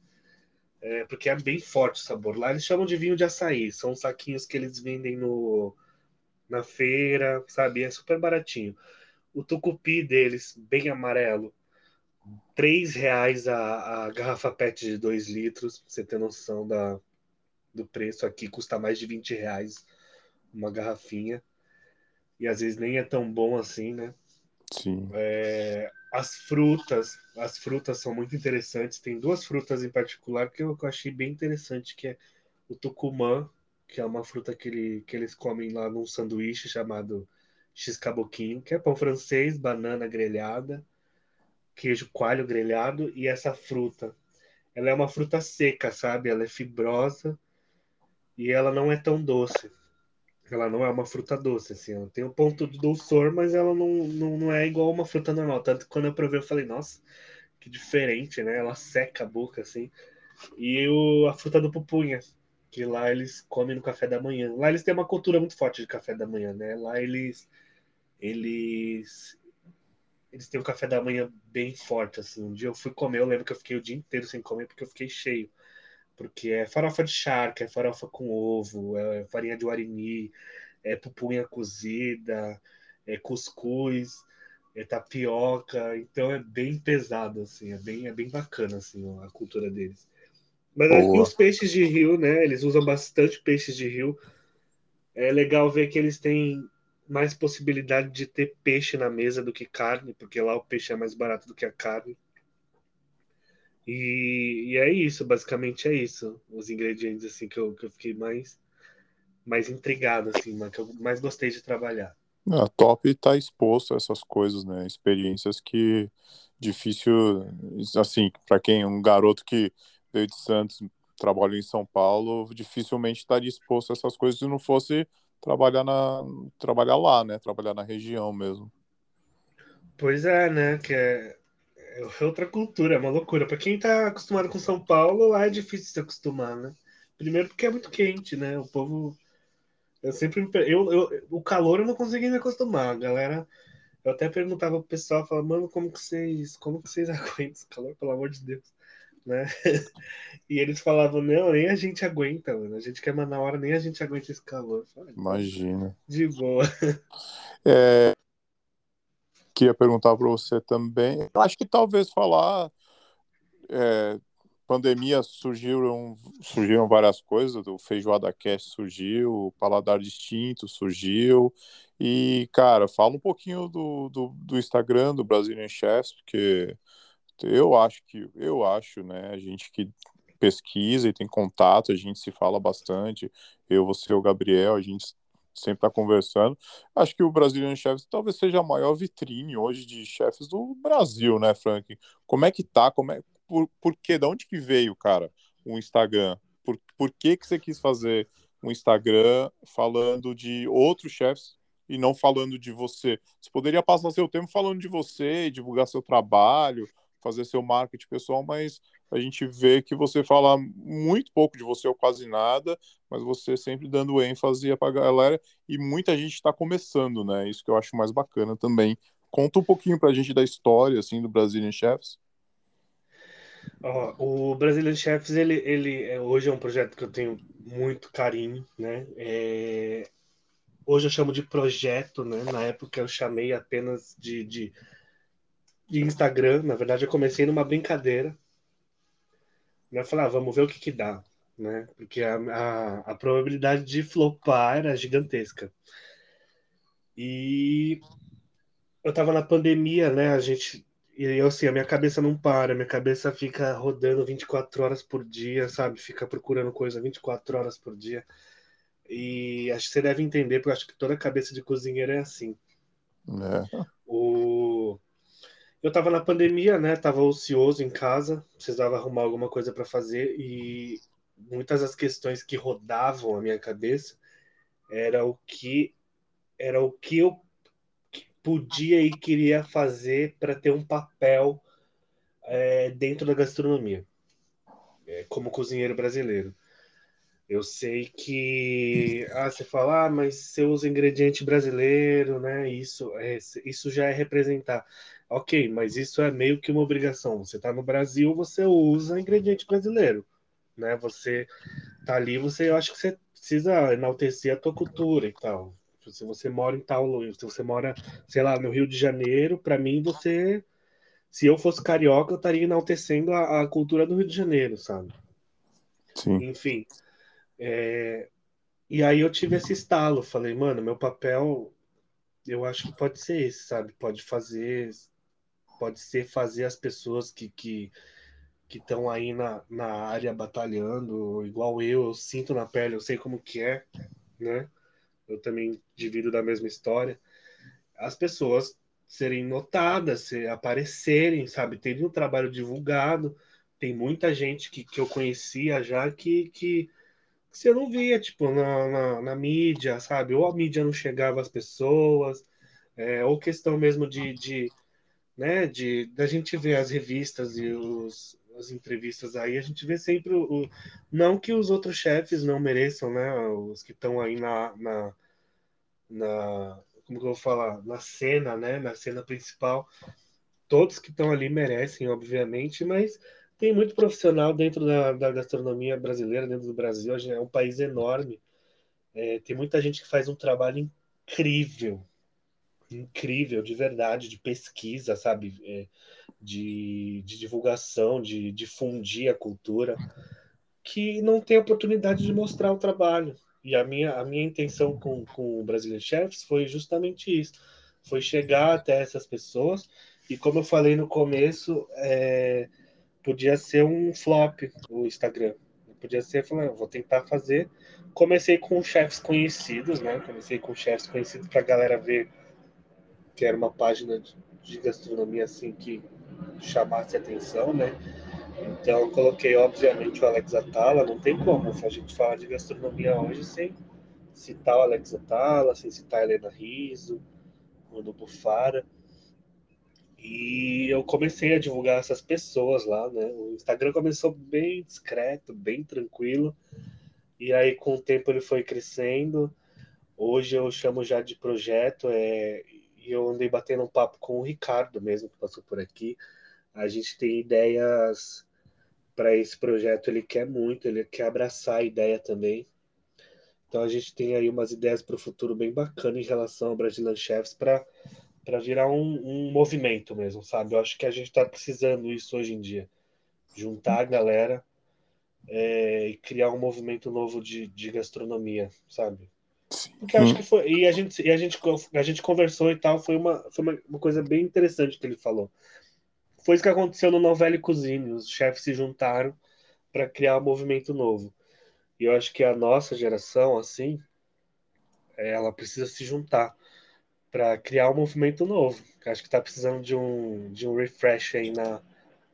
Speaker 2: É, porque é bem forte o sabor. Lá eles chamam de vinho de açaí. São saquinhos que eles vendem no, na feira, sabe? É super baratinho. O tucupi deles, bem amarelo, três reais a, a garrafa PET de 2 litros, pra você ter noção da, do preço. Aqui custa mais de 20 reais uma garrafinha. E às vezes nem é tão bom assim, né?
Speaker 1: Sim.
Speaker 2: É, as frutas, as frutas são muito interessantes. Tem duas frutas em particular que eu, achei bem interessante, que é o tucumã que é uma fruta que, ele, que eles comem lá num sanduíche chamado X-caboquinho, que é pão francês, banana grelhada, queijo coalho grelhado e essa fruta. Ela é uma fruta seca, sabe? Ela é fibrosa e ela não é tão doce. Ela não é uma fruta doce, assim. Ela tem um ponto de dulçor, mas ela não, não, não é igual uma fruta normal. Tanto que quando eu provei, eu falei, nossa, que diferente, né? Ela seca a boca, assim. E o, a fruta do pupunha, que lá eles comem no café da manhã. Lá eles têm uma cultura muito forte de café da manhã, né? Lá eles eles eles têm um café da manhã bem forte assim. Um dia eu fui comer, eu lembro que eu fiquei o dia inteiro sem comer porque eu fiquei cheio. Porque é farofa de charque, é farofa com ovo, é farinha de guarini, é pupunha cozida, é cuscuz, é tapioca, então é bem pesado assim, é bem é bem bacana assim a cultura deles. Mas aqui os peixes de rio, né? Eles usam bastante peixes de rio. É legal ver que eles têm mais possibilidade de ter peixe na mesa do que carne, porque lá o peixe é mais barato do que a carne. E, e é isso, basicamente é isso. Os ingredientes assim que eu, que eu fiquei mais mais intrigado assim, que eu mais gostei de trabalhar.
Speaker 1: A ah, top tá exposto a essas coisas, né? Experiências que difícil assim, para quem um garoto que veio de Santos, trabalhou em São Paulo, dificilmente estaria exposto a essas coisas se não fosse trabalhar na trabalhar lá, né? Trabalhar na região mesmo.
Speaker 2: Pois é, né? Que é, é outra cultura, é uma loucura. Para quem está acostumado com São Paulo, lá é difícil se acostumar, né? Primeiro porque é muito quente, né? O povo eu sempre eu, eu o calor eu não consegui me acostumar, galera. Eu até perguntava pro pessoal, falava, mano, como que vocês, como que vocês aguentam esse calor, pelo amor de Deus né? E eles falavam, não, nem a gente aguenta, mano. A gente quer mandar hora, nem a gente aguenta esse calor. Falei,
Speaker 1: Imagina.
Speaker 2: De boa.
Speaker 1: É, queria perguntar para você também. Eu acho que talvez falar. É, pandemia surgiram, surgiram várias coisas. O Feijoada Cast surgiu, o Paladar Distinto surgiu. E, cara, fala um pouquinho do, do, do Instagram do Brazilian Chefs, porque eu acho que, eu acho, né, a gente que pesquisa e tem contato, a gente se fala bastante, eu, você, o Gabriel, a gente sempre está conversando. Acho que o Brazilian Chefs talvez seja a maior vitrine hoje de chefes do Brasil, né, Frank? Como é que tá? Como é, por, por quê? De onde que veio, cara, o Instagram? Por, por que que você quis fazer um Instagram falando de outros chefs e não falando de você? Você poderia passar seu tempo falando de você, divulgar seu trabalho, fazer seu marketing pessoal, mas a gente vê que você fala muito pouco de você ou quase nada, mas você sempre dando ênfase para a galera e muita gente está começando, né? Isso que eu acho mais bacana também. Conta um pouquinho para a gente da história assim do Brazilian Chefs.
Speaker 2: o Brazilian Chefs, ele, ele é, hoje é um projeto que eu tenho muito carinho, né? É, hoje eu chamo de projeto, né? Na época eu chamei apenas de, de, de Instagram. Na verdade, eu comecei numa brincadeira. Né? Falei, ah, vamos ver o que que dá, né? Porque a, a, a probabilidade de flopar era gigantesca. E eu tava na pandemia, né? A gente e eu, assim, a minha cabeça não para, minha cabeça fica rodando 24 horas por dia, sabe? Fica procurando coisa 24 horas por dia. E acho que você deve entender, porque eu acho que toda cabeça de cozinheiro é assim.
Speaker 1: É.
Speaker 2: O... Eu tava na pandemia, né? Tava ocioso em casa, precisava arrumar alguma coisa para fazer e muitas das questões que rodavam a minha cabeça era o que era o que eu podia e queria fazer para ter um papel é, dentro da gastronomia, é, como cozinheiro brasileiro. Eu sei que ah, você fala, ah, mas você usa ingrediente brasileiro, né? Isso, é, isso já é representar. Ok, mas isso é meio que uma obrigação. Você está no Brasil, você usa ingrediente brasileiro, né? Você tá ali, você, eu acho que você precisa enaltecer a tua cultura e tal. Se você mora em tal, se você mora, sei lá, no Rio de Janeiro, para mim você, se eu fosse carioca, eu estaria enaltecendo a, a cultura do Rio de Janeiro, sabe?
Speaker 1: Sim.
Speaker 2: Enfim. É... E aí eu tive esse estalo, falei, mano, meu papel, eu acho que pode ser esse, sabe? Pode fazer, pode ser fazer as pessoas que que estão aí na, na área batalhando, igual eu, eu sinto na pele, eu sei como que é, né? eu também divido da mesma história, as pessoas serem notadas, se aparecerem, sabe? Teve um trabalho divulgado, tem muita gente que, que eu conhecia já que, que, que você não via, tipo, na, na, na, mídia, sabe? Ou a mídia não chegava às pessoas, é, ou questão mesmo de, de né, de da gente ver as revistas e os, as entrevistas aí, a gente vê sempre o, o, não que os outros chefes não mereçam, né, os que estão aí na, na, na como que eu vou falar, na cena, né, na cena principal, todos que estão ali merecem, obviamente, mas tem muito profissional dentro da, da gastronomia brasileira, dentro do Brasil, é um país enorme, é, tem muita gente que faz um trabalho incrível, incrível, de verdade, de pesquisa, sabe? É, de, de, divulgação, de difundir a cultura, que não tem oportunidade de mostrar o trabalho. E a minha, a minha intenção com, com o Brazilian Chefs foi justamente isso: foi chegar até essas pessoas. E como eu falei no começo, é, podia ser um flop o Instagram. Podia ser, falando, vou tentar fazer. Comecei com chefes conhecidos, né? Comecei com chefes conhecidos para a galera ver que era uma página de gastronomia assim que chamasse atenção, né? Então coloquei obviamente o Alex Atala, não tem como a gente falar de gastronomia hoje sem citar o Alex Atala, sem citar a Helena Riso, o Nubo Bufara. E eu comecei a divulgar essas pessoas lá, né? O Instagram começou bem discreto, bem tranquilo. E aí com o tempo ele foi crescendo. Hoje eu chamo já de projeto, é, e eu andei batendo um papo com o Ricardo mesmo, que passou por aqui. A gente tem ideias para esse projeto, ele quer muito, ele quer abraçar a ideia também. Então a gente tem aí umas ideias para o futuro bem bacana em relação ao Brazilian Chefs para para virar um, um movimento mesmo, sabe? Eu acho que a gente está precisando isso hoje em dia. Juntar a galera é, e criar um movimento novo de, de gastronomia, sabe? Porque acho que foi. E a gente, e a gente, a gente conversou e tal, foi, uma, foi uma, uma coisa bem interessante que ele falou. Foi isso que aconteceu no Novelle Cuisine. Os chefes se juntaram para criar um movimento novo. E eu acho que a nossa geração, assim, ela precisa se juntar para criar um movimento novo. Eu acho que está precisando de um, de um refresh aí na,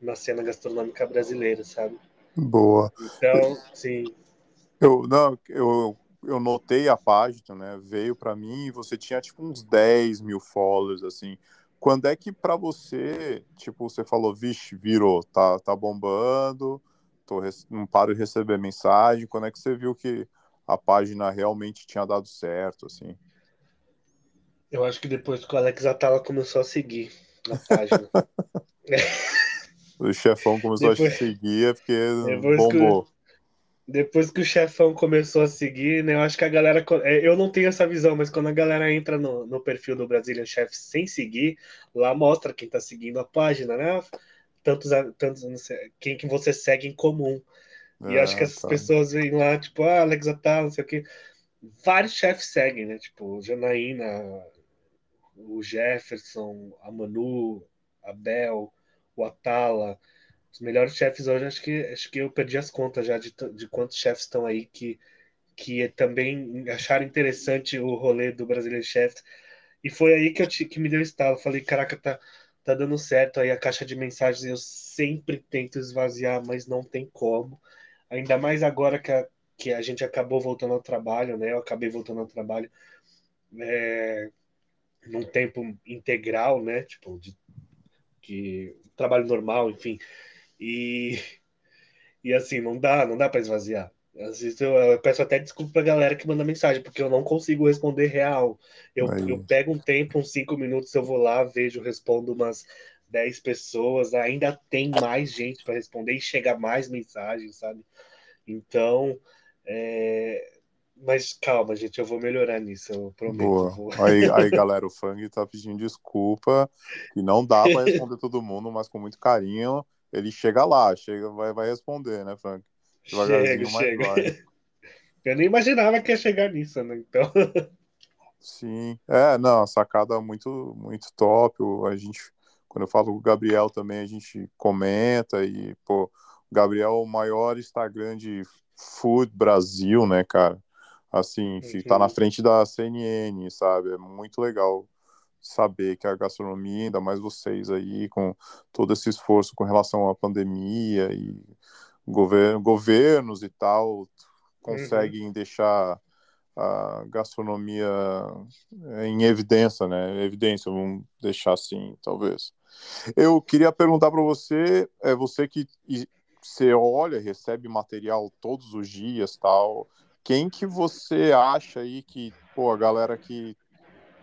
Speaker 2: na cena gastronômica brasileira, sabe?
Speaker 1: Boa.
Speaker 2: Então, sim.
Speaker 1: Eu, não, eu eu notei a página, né? Veio para mim e você tinha tipo uns 10 mil followers, assim. Quando é que para você, tipo, você falou, vixe, virou, tá, tá bombando, tô, não paro de receber mensagem. Quando é que você viu que a página realmente tinha dado certo, assim?
Speaker 2: Eu acho que depois que o Alex Atala começou a seguir na página.
Speaker 1: o chefão começou depois, a seguir, é porque bombou.
Speaker 2: Depois que o chefão começou a seguir, né? Eu acho que a galera. É, eu não tenho essa visão, mas quando a galera entra no, no perfil do Brazilian Chef sem seguir, lá mostra quem tá seguindo a página, né? Tantos, tantos sei, quem que você segue em comum. E é, acho que essas tá. pessoas vêm lá, tipo, ah, Alex Atala, não sei o quê. Vários chefes seguem, né? Tipo, Janaína, o Jefferson, a Manu, a Bel, o Atala. Os melhores chefes hoje, acho que, acho que eu perdi as contas já de, de quantos chefes estão aí que, que também acharam interessante o rolê do Brasileiro Chefs. E foi aí que, eu que me deu estalo. Falei, caraca, tá, tá dando certo aí a caixa de mensagens. Eu sempre tento esvaziar, mas não tem como. Ainda mais agora que a, que a gente acabou voltando ao trabalho, né? Eu acabei voltando ao trabalho é, num tempo integral, né? Tipo, de, que trabalho normal, enfim. E, e assim, não dá, não dá para esvaziar. Eu, eu, peço até desculpa pra galera que manda mensagem, porque eu não consigo responder real. Eu, eu pego um tempo, uns cinco minutos, eu vou lá, vejo, respondo umas 10 pessoas, ainda tem mais gente para responder e chega mais mensagens, sabe? Então, é... mas calma, gente, eu vou melhorar nisso, eu prometo. Boa.
Speaker 1: Aí, aí, galera, o Fang tá pedindo desculpa, que não dá para responder todo mundo, mas com muito carinho, ele chega lá, chega, vai, vai responder, né, Fang?
Speaker 2: Chega, chega. Eu nem imaginava que ia chegar nisso, né? Então.
Speaker 1: Sim, é, não, sacada muito, muito top. A gente quando eu falo com o Gabriel também, a gente comenta e, pô, o Gabriel é o maior Instagram de Food Brasil, né, cara? Assim, tá na frente da CNN, sabe? É muito legal saber que a gastronomia, ainda mais vocês aí, com todo esse esforço com relação à pandemia e governo, governos e tal, conseguem uhum. deixar a gastronomia em evidência, né? Evidência, vamos deixar assim, talvez. Eu queria perguntar para você, é você que você olha, recebe material todos os dias, tal. Quem que você acha aí que, pô, a galera que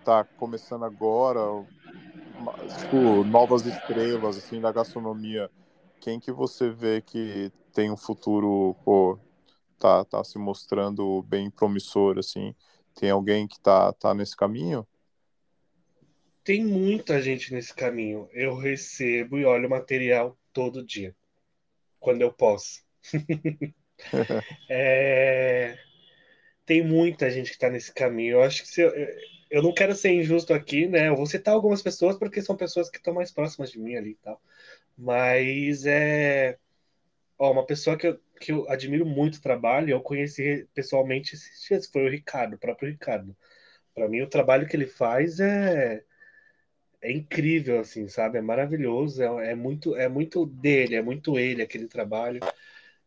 Speaker 1: tá começando agora, tipo, novas estrelas assim da gastronomia, quem que você vê que tem um futuro, pô, tá, tá se mostrando bem promissor, assim. Tem alguém que tá, tá nesse caminho?
Speaker 2: Tem muita gente nesse caminho. Eu recebo e olho material todo dia, quando eu posso. é... Tem muita gente que está nesse caminho. Eu acho que se eu... eu não quero ser injusto aqui, né? Eu vou citar algumas pessoas porque são pessoas que estão mais próximas de mim ali e tal. Mas é. Ó, uma pessoa que eu, que eu admiro muito o trabalho, eu conheci pessoalmente esses dias, foi o Ricardo, o próprio Ricardo. Para mim, o trabalho que ele faz é, é incrível, assim, sabe? É maravilhoso, é, é, muito, é muito dele, é muito ele aquele trabalho.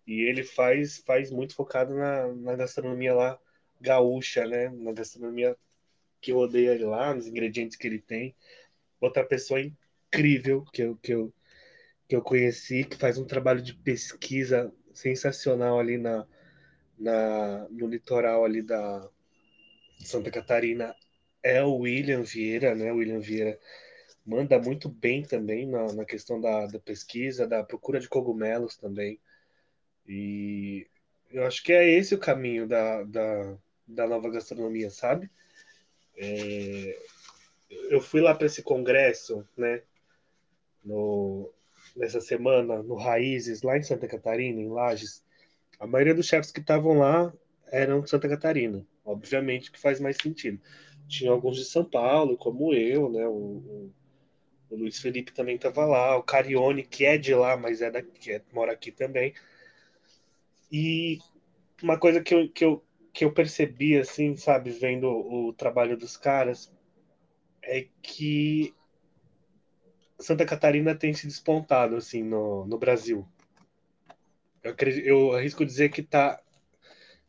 Speaker 2: E ele faz, faz muito focado na, na gastronomia lá gaúcha, né? Na gastronomia que rodeia ele lá, nos ingredientes que ele tem. Outra pessoa incrível que eu, que eu, que eu conheci, que faz um trabalho de pesquisa sensacional ali na, na, no litoral ali da Santa Catarina é o William Vieira, né? O William Vieira manda muito bem também na, na questão da, da pesquisa, da procura de cogumelos também. E eu acho que é esse o caminho da, da, da nova gastronomia, sabe? É, eu fui lá para esse congresso, né? No, nessa semana no Raízes, lá em Santa Catarina, em Lages, a maioria dos chefes que estavam lá eram de Santa Catarina. Obviamente que faz mais sentido. Tinha alguns de São Paulo, como eu, né? O, o, o Luiz Felipe também estava lá, o Carione, que é de lá, mas é daqui, é, mora aqui também. E uma coisa que eu, que eu, que eu percebi, assim, sabe, vendo o trabalho dos caras, é que Santa Catarina tem se despontado assim no, no Brasil. Eu, acredito, eu arrisco dizer que está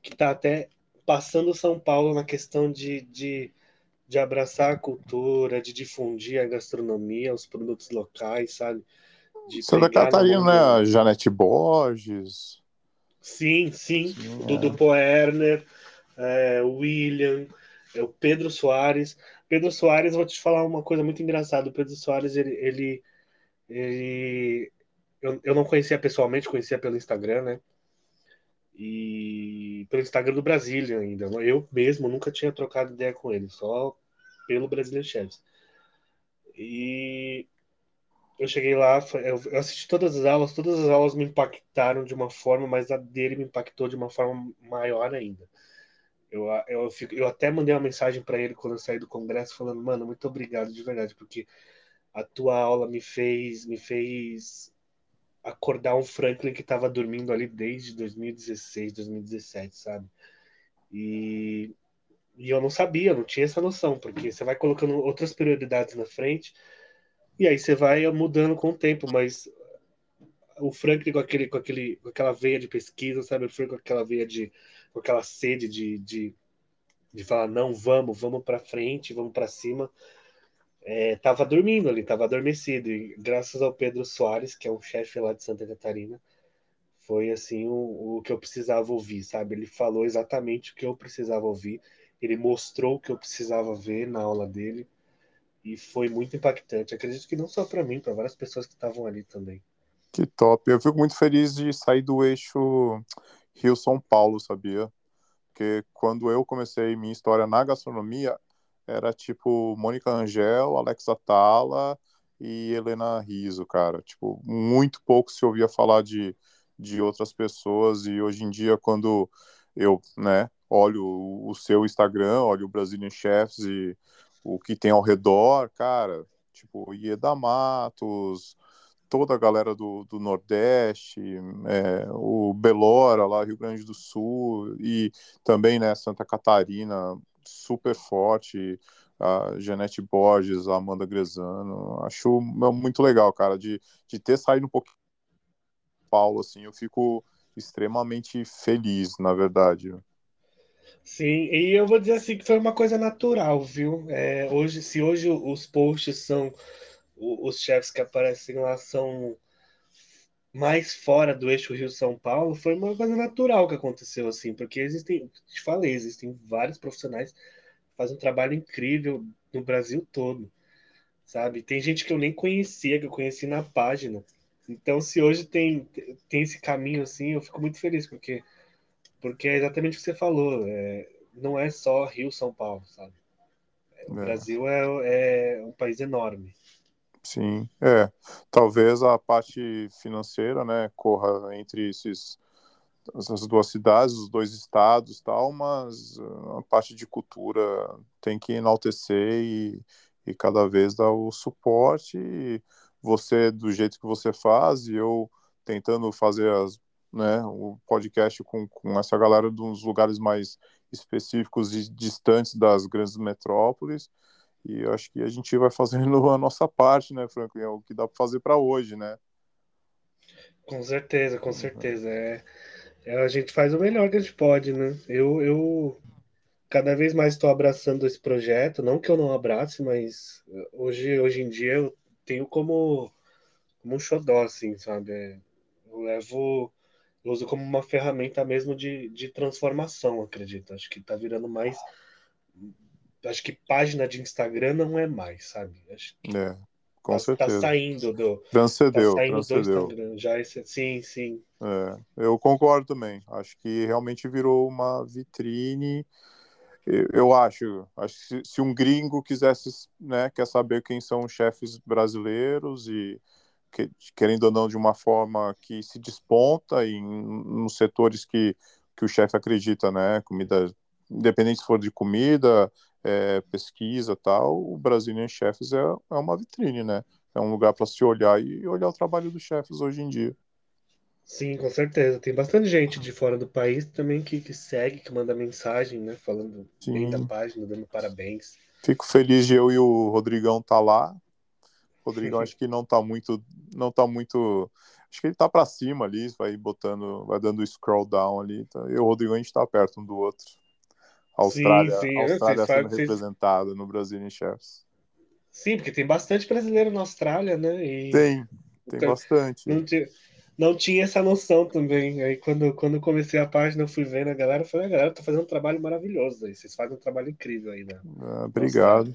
Speaker 2: que tá até passando São Paulo na questão de, de, de abraçar a cultura, de difundir a gastronomia, os produtos locais, sabe?
Speaker 1: De Santa Catarina, né? Janete Borges.
Speaker 2: Sim, sim. é. Dudu Poerner, é, William, é, o Pedro Soares. Pedro Soares, vou te falar uma coisa muito engraçada. O Pedro Soares, ele, ele, ele eu, eu não conhecia pessoalmente, conhecia pelo Instagram, né? E pelo Instagram do Brasília ainda. Eu mesmo nunca tinha trocado ideia com ele, só pelo Brasília Chefs. E eu cheguei lá, eu assisti todas as aulas, todas as aulas me impactaram de uma forma, mas a dele me impactou de uma forma maior ainda. Eu, eu, fico, eu até mandei uma mensagem para ele quando eu saí do congresso, falando, mano, muito obrigado de verdade, porque a tua aula me fez, me fez acordar um Franklin que estava dormindo ali desde 2016, 2017, sabe? E, e eu não sabia, não tinha essa noção, porque você vai colocando outras prioridades na frente e aí você vai mudando com o tempo, mas o Franklin com, aquele, com, aquele, com aquela veia de pesquisa, sabe? O Franklin com aquela veia de. com aquela sede de, de, de falar, não, vamos, vamos para frente, vamos para cima. É, tava dormindo ali, tava adormecido. E graças ao Pedro Soares, que é um chefe lá de Santa Catarina, foi assim o, o que eu precisava ouvir, sabe? Ele falou exatamente o que eu precisava ouvir. Ele mostrou o que eu precisava ver na aula dele. E foi muito impactante. Acredito que não só para mim, para várias pessoas que estavam ali também.
Speaker 1: Que top. Eu fico muito feliz de sair do eixo Rio-São Paulo, sabia? Porque quando eu comecei minha história na gastronomia, era tipo Mônica Angel, Alex Atala e Helena Riso, cara. Tipo, muito pouco se ouvia falar de, de outras pessoas e hoje em dia quando eu, né, olho o seu Instagram, olho o Brazilian Chefs e o que tem ao redor, cara, tipo, Ieda Matos, toda a galera do, do Nordeste, é, o Belora lá, Rio Grande do Sul, e também, né, Santa Catarina, super forte, a Janete Borges, a Amanda Grezano, acho muito legal, cara, de, de ter saído um pouquinho Paulo, assim, eu fico extremamente feliz, na verdade.
Speaker 2: Sim, e eu vou dizer assim que foi uma coisa natural, viu? É, hoje, se hoje os posts são os chefes que aparecem lá são mais fora do eixo Rio-São Paulo, foi uma coisa natural que aconteceu assim, porque existem, te falei, existem vários profissionais que fazem um trabalho incrível no Brasil todo, sabe? Tem gente que eu nem conhecia, que eu conheci na página. Então, se hoje tem, tem esse caminho assim, eu fico muito feliz, porque, porque é exatamente o que você falou, é, não é só Rio-São Paulo, sabe? O é. Brasil é, é um país enorme.
Speaker 1: Sim, é. Talvez a parte financeira, né, corra entre esses essas duas cidades, os dois estados, tal, mas a parte de cultura tem que enaltecer e, e cada vez dar o suporte. E você do jeito que você faz e eu tentando fazer as, né, o podcast com, com essa galera dos lugares mais específicos e distantes das grandes metrópoles e eu acho que a gente vai fazendo a nossa parte, né, Franklin? É o que dá para fazer para hoje, né?
Speaker 2: Com certeza, com certeza. É, é, a gente faz o melhor que a gente pode, né? Eu, eu cada vez mais estou abraçando esse projeto. Não que eu não abrace, mas hoje, hoje em dia eu tenho como, como um xodó, assim, sabe? É, eu levo, eu uso como uma ferramenta mesmo de, de transformação, acredito. Acho que está virando mais acho que página de Instagram não é mais, sabe? Acho
Speaker 1: que é, com
Speaker 2: tá, tá
Speaker 1: certeza.
Speaker 2: Tá saindo do.
Speaker 1: Transcendeu,
Speaker 2: tá saindo
Speaker 1: transcendeu.
Speaker 2: do Instagram. Já esse, sim, sim.
Speaker 1: É, eu concordo também. Acho que realmente virou uma vitrine. Eu acho, acho que se, se um gringo quisesse, né, quer saber quem são os chefes brasileiros e que, querendo ou não de uma forma que se desponta em nos setores que, que o chefe acredita, né, comida, independente se for de comida, é, pesquisa tal, o Brazilian Chefs é, é uma vitrine, né? É um lugar para se olhar e olhar o trabalho dos chefes hoje em dia.
Speaker 2: Sim, com certeza. Tem bastante gente de fora do país também que, que segue, que manda mensagem, né? Falando Sim. bem da página, dando parabéns.
Speaker 1: Fico feliz de eu e o Rodrigão tá lá. O Rodrigão acho que não tá muito, não tá muito, acho que ele tá para cima ali, vai botando, vai dando scroll down ali. Tá? Eu e o Rodrigão a gente tá perto um do outro. Austrália, sim, sim. Austrália sendo representada no Brazilian Chefs.
Speaker 2: Sim, porque tem bastante brasileiro na Austrália, né?
Speaker 1: E... Tem, tem então, bastante.
Speaker 2: Não tinha, não tinha essa noção também. Aí quando, quando comecei a página, eu fui vendo a galera, eu falei, a galera tá fazendo um trabalho maravilhoso aí. Vocês fazem um trabalho incrível aí, né?
Speaker 1: Ah, obrigado.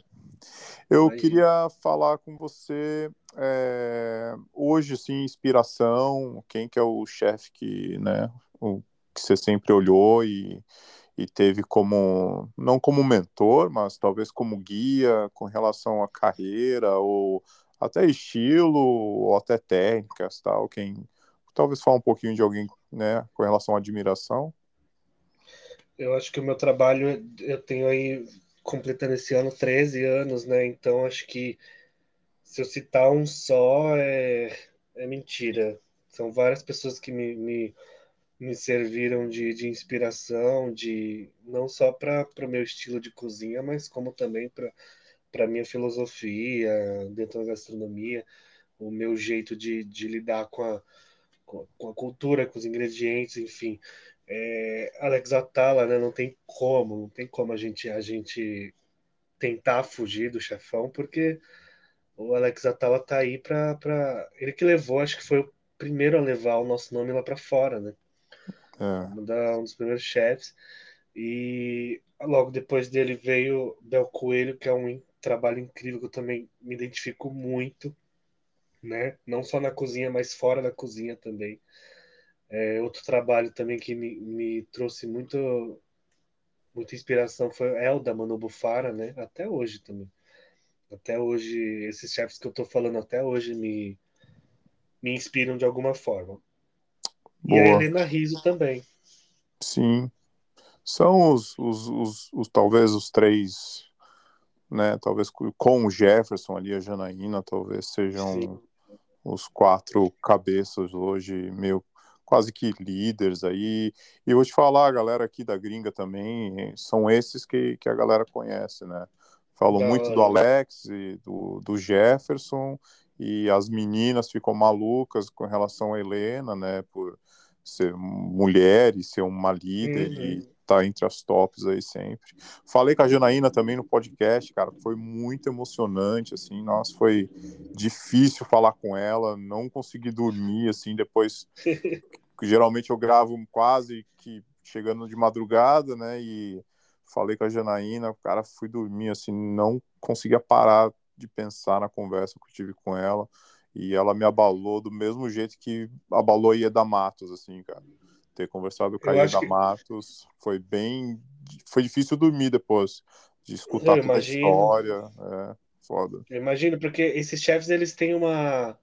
Speaker 1: Eu queria falar com você é, hoje, assim, inspiração, quem que é o chefe que, né, o, que você sempre olhou e, e teve como, não como mentor, mas talvez como guia com relação à carreira ou até estilo ou até técnicas, tal, quem talvez falar um pouquinho de alguém, né, com relação à admiração.
Speaker 2: Eu acho que o meu trabalho, eu tenho aí, completando esse ano, 13 anos, né, então acho que se eu citar um só, é, é mentira. São várias pessoas que me, me, me serviram de, de inspiração, de não só para o meu estilo de cozinha, mas como também para para minha filosofia dentro da gastronomia, o meu jeito de, de lidar com a, com a cultura, com os ingredientes, enfim. É, Alex Atala, né, não tem como, não tem como a gente, a gente tentar fugir do chefão, porque o Alex Atala tá aí para pra... ele que levou, acho que foi o primeiro a levar o nosso nome lá para fora, né? É. Um dos primeiros chefs. E logo depois dele veio Bel Coelho, que é um trabalho incrível que eu também me identifico muito, né? Não só na cozinha, mas fora da cozinha também. É, outro trabalho também que me, me trouxe muito, muita inspiração foi Elda Mano Bufara, né? Até hoje também. Até hoje, esses chefes que eu tô falando até hoje me, me inspiram de alguma forma. Boa. E a Helena Riso também.
Speaker 1: Sim. São os, os, os, os talvez os três né? Talvez com o Jefferson ali, a Janaína, talvez sejam Sim. os quatro cabeças hoje, meio quase que líderes aí. E vou te falar, a galera aqui da gringa também, são esses que, que a galera conhece, né? Falou muito do Alex e do, do Jefferson, e as meninas ficam malucas com relação a Helena, né? Por ser mulher e ser uma líder uhum. e tá entre as tops aí sempre. Falei com a Janaína também no podcast, cara, foi muito emocionante, assim, nossa, foi difícil falar com ela, não consegui dormir, assim, depois, geralmente eu gravo quase que chegando de madrugada, né, e falei com a Janaína, cara, fui dormir, assim, não conseguia parar de pensar na conversa que eu tive com ela, e ela me abalou do mesmo jeito que abalou a Ieda Matos, assim, cara ter conversado com a Ieda que... Matos foi bem. Foi difícil dormir depois de escutar toda a história. É, foda.
Speaker 2: Eu imagino, porque esses chefes eles têm uma.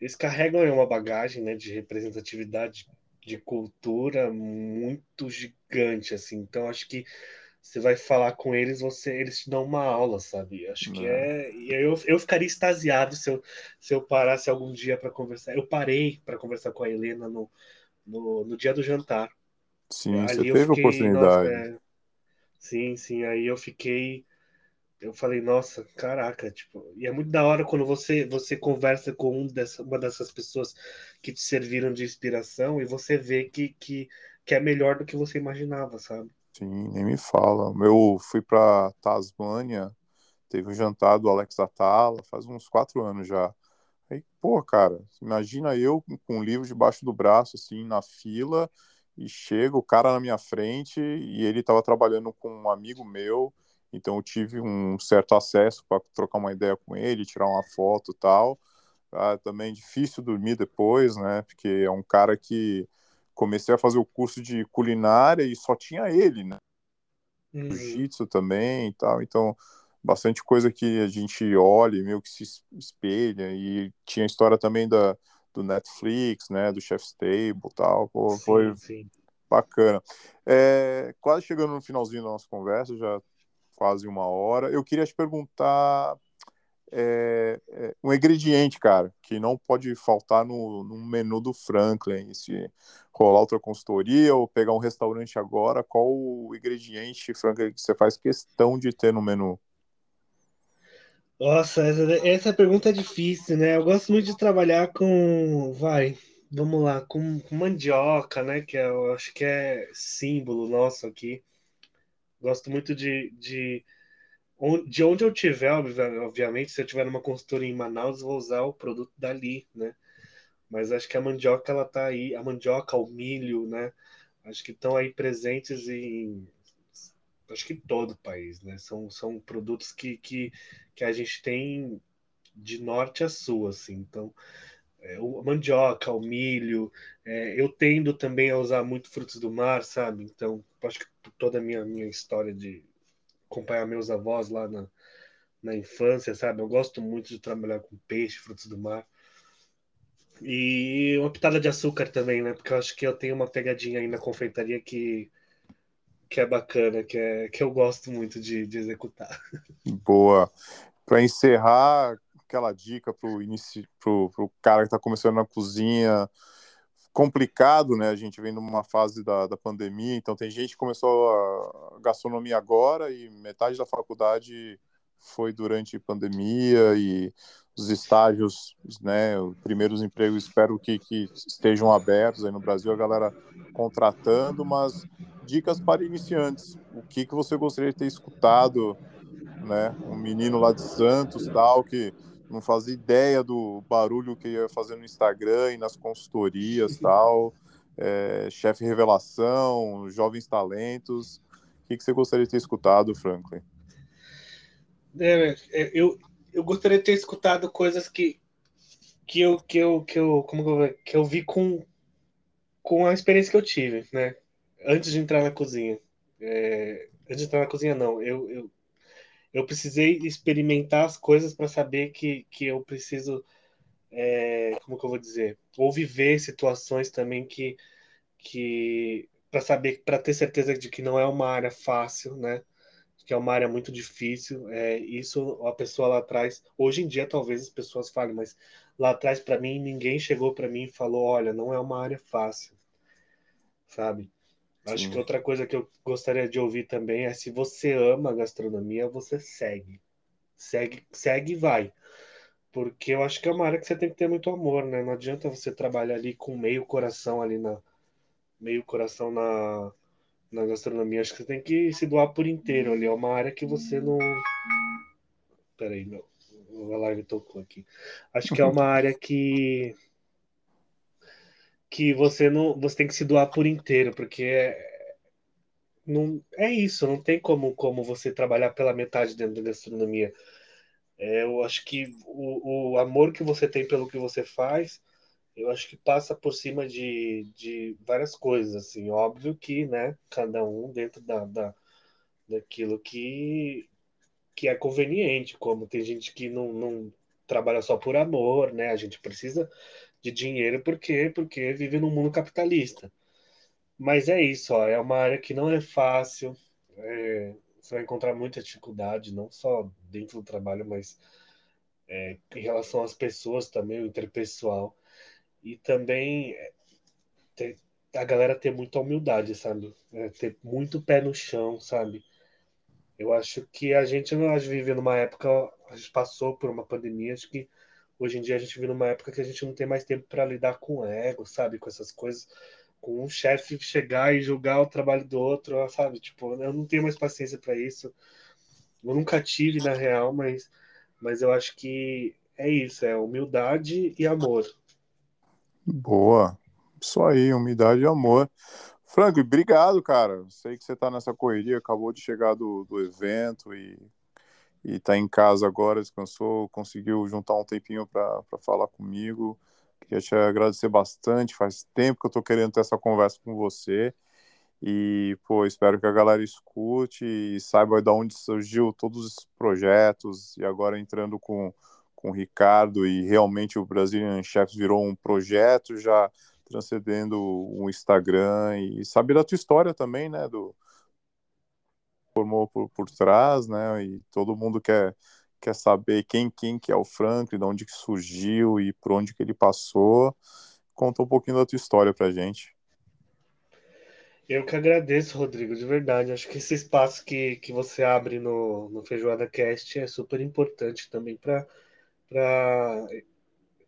Speaker 2: Eles carregam uma bagagem né, de representatividade de cultura muito gigante, assim. Então acho que você vai falar com eles, você eles te dão uma aula, sabe? Acho que é. é eu, eu ficaria extasiado se eu, se eu parasse algum dia para conversar. Eu parei para conversar com a Helena no, no, no dia do jantar.
Speaker 1: Sim, Ali você teve fiquei, oportunidade. Nossa, é...
Speaker 2: Sim, sim. Aí eu fiquei. Eu falei, nossa, caraca, tipo, e é muito da hora quando você você conversa com um dessa, uma dessas pessoas que te serviram de inspiração e você vê que, que, que é melhor do que você imaginava, sabe?
Speaker 1: Sim, nem me fala. Eu fui para Tasmânia, teve um jantar do Alex Atala, faz uns quatro anos já. Aí, pô, cara, imagina eu com um livro debaixo do braço, assim, na fila, e chega o cara na minha frente e ele estava trabalhando com um amigo meu, então eu tive um certo acesso para trocar uma ideia com ele, tirar uma foto tal. Ah, também difícil dormir depois, né? Porque é um cara que comecei a fazer o curso de culinária e só tinha ele, né? Uhum. Jiu-jitsu também e tal, então bastante coisa que a gente olha e meio que se espelha. E tinha a história também da, do Netflix, né? Do Chef's Table tal. Pô, sim, foi sim. bacana. É, quase chegando no finalzinho da nossa conversa, já quase uma hora. Eu queria te perguntar é, é, um ingrediente, cara, que não pode faltar no, no menu do Franklin. Se rolar outra consultoria ou pegar um restaurante agora, qual o ingrediente, Franklin, que você faz questão de ter no menu?
Speaker 2: Nossa, essa, essa pergunta é difícil, né? Eu gosto muito de trabalhar com, vai, vamos lá, com, com mandioca, né? Que é, eu acho que é símbolo nosso aqui. Gosto muito de, de, de onde eu tiver, obviamente, se eu tiver numa consultoria em Manaus, vou usar o produto dali, né? Mas acho que a mandioca, ela tá aí, a mandioca, o milho, né? Acho que estão aí presentes em acho que todo o país, né? São, são produtos que, que, que a gente tem de norte a sul, assim. Então, é, a mandioca, o milho, é, eu tendo também a usar muito frutos do mar, sabe? Então, acho que toda a minha, minha história de acompanhar meus avós lá na, na infância, sabe? Eu gosto muito de trabalhar com peixe, frutos do mar. E uma pitada de açúcar também, né? Porque eu acho que eu tenho uma pegadinha aí na confeitaria que, que é bacana, que, é, que eu gosto muito de, de executar.
Speaker 1: Boa. Para encerrar, aquela dica para pro, pro cara que está começando na cozinha, complicado, né? A gente vem numa fase da, da pandemia, então tem gente que começou a gastronomia agora e metade da faculdade foi durante pandemia e os estágios, né, os primeiros empregos, espero que, que estejam abertos aí no Brasil, a galera contratando, mas dicas para iniciantes, o que, que você gostaria de ter escutado, né, um menino lá de Santos, tal, que não fazia ideia do barulho que ia fazer no Instagram e nas consultorias, tal, é, chefe revelação, jovens talentos, o que, que você gostaria de ter escutado, Franklin?
Speaker 2: É, é eu, eu gostaria de ter escutado coisas que que eu que eu que eu como que eu vi com com a experiência que eu tive, né? Antes de entrar na cozinha. É, antes de entrar na cozinha não, eu, eu eu precisei experimentar as coisas para saber que, que eu preciso é, como que eu vou dizer ou viver situações também que que para saber para ter certeza de que não é uma área fácil né que é uma área muito difícil. É, isso a pessoa lá atrás, hoje em dia talvez as pessoas falem, mas lá atrás para mim ninguém chegou para mim e falou, olha, não é uma área fácil, sabe? Sim. Acho que outra coisa que eu gostaria de ouvir também é se você ama a gastronomia, você segue, segue, segue e vai. Porque eu acho que é uma área que você tem que ter muito amor, né? Não adianta você trabalhar ali com meio coração ali na meio coração na na gastronomia. Acho que você tem que se doar por inteiro ali. É uma área que você não. Peraí, meu. A live tocou aqui. Acho que é uma área que. Que você não. Você tem que se doar por inteiro, porque é, não, é isso, não tem como, como você trabalhar pela metade dentro da gastronomia. É, eu acho que o, o amor que você tem pelo que você faz eu acho que passa por cima de, de várias coisas, assim, óbvio que, né, cada um dentro da, da, daquilo que, que é conveniente, como tem gente que não, não trabalha só por amor, né, a gente precisa de dinheiro porque, porque vive num mundo capitalista. Mas é isso, ó, é uma área que não é fácil, é, você vai encontrar muita dificuldade, não só dentro do trabalho, mas é, em relação às pessoas também, o interpessoal e também é, ter, a galera ter muita humildade, sabe? É, ter muito pé no chão, sabe? Eu acho que a gente não vive numa época, a gente passou por uma pandemia, acho que hoje em dia a gente vive numa época que a gente não tem mais tempo para lidar com ego, sabe? Com essas coisas, com um chefe chegar e julgar o trabalho do outro, sabe? Tipo, eu não tenho mais paciência para isso. Eu nunca tive na real, mas mas eu acho que é isso, é humildade e amor.
Speaker 1: Boa. Isso aí, umidade e amor. Frank, obrigado, cara. Sei que você está nessa correria, acabou de chegar do, do evento e, e tá em casa agora, descansou, conseguiu juntar um tempinho para falar comigo. Queria te agradecer bastante. Faz tempo que eu tô querendo ter essa conversa com você. E, pô, espero que a galera escute e saiba de onde surgiu todos os projetos e agora entrando com com o Ricardo e realmente o Brazilian Chefs virou um projeto já transcendendo o Instagram e saber da tua história também, né, do formou por, por trás, né, e todo mundo quer quer saber quem quem que é o Franklin, de onde que surgiu e por onde que ele passou. Conta um pouquinho da tua história pra gente.
Speaker 2: Eu que agradeço, Rodrigo, de verdade. Acho que esse espaço que, que você abre no, no Feijoada Cast é super importante também para Pra...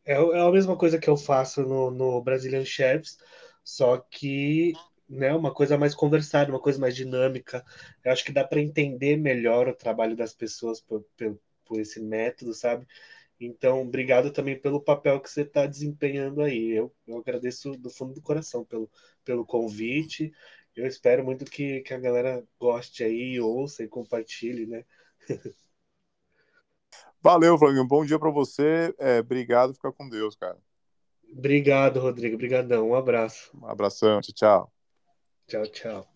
Speaker 2: É, é a mesma coisa que eu faço no, no Brazilian Chefs, só que né, uma coisa mais conversada, uma coisa mais dinâmica. Eu acho que dá para entender melhor o trabalho das pessoas por, por, por, esse método, sabe? Então, obrigado também pelo papel que você está desempenhando aí. Eu, eu agradeço do fundo do coração pelo, pelo convite. Eu espero muito que, que a galera goste aí, ouça e compartilhe, né?
Speaker 1: Valeu, Flamengo. Bom dia para você. É, obrigado. Fica com Deus, cara.
Speaker 2: Obrigado, Rodrigo. Obrigadão. Um abraço.
Speaker 1: Um abração. Tchau.
Speaker 2: Tchau, tchau.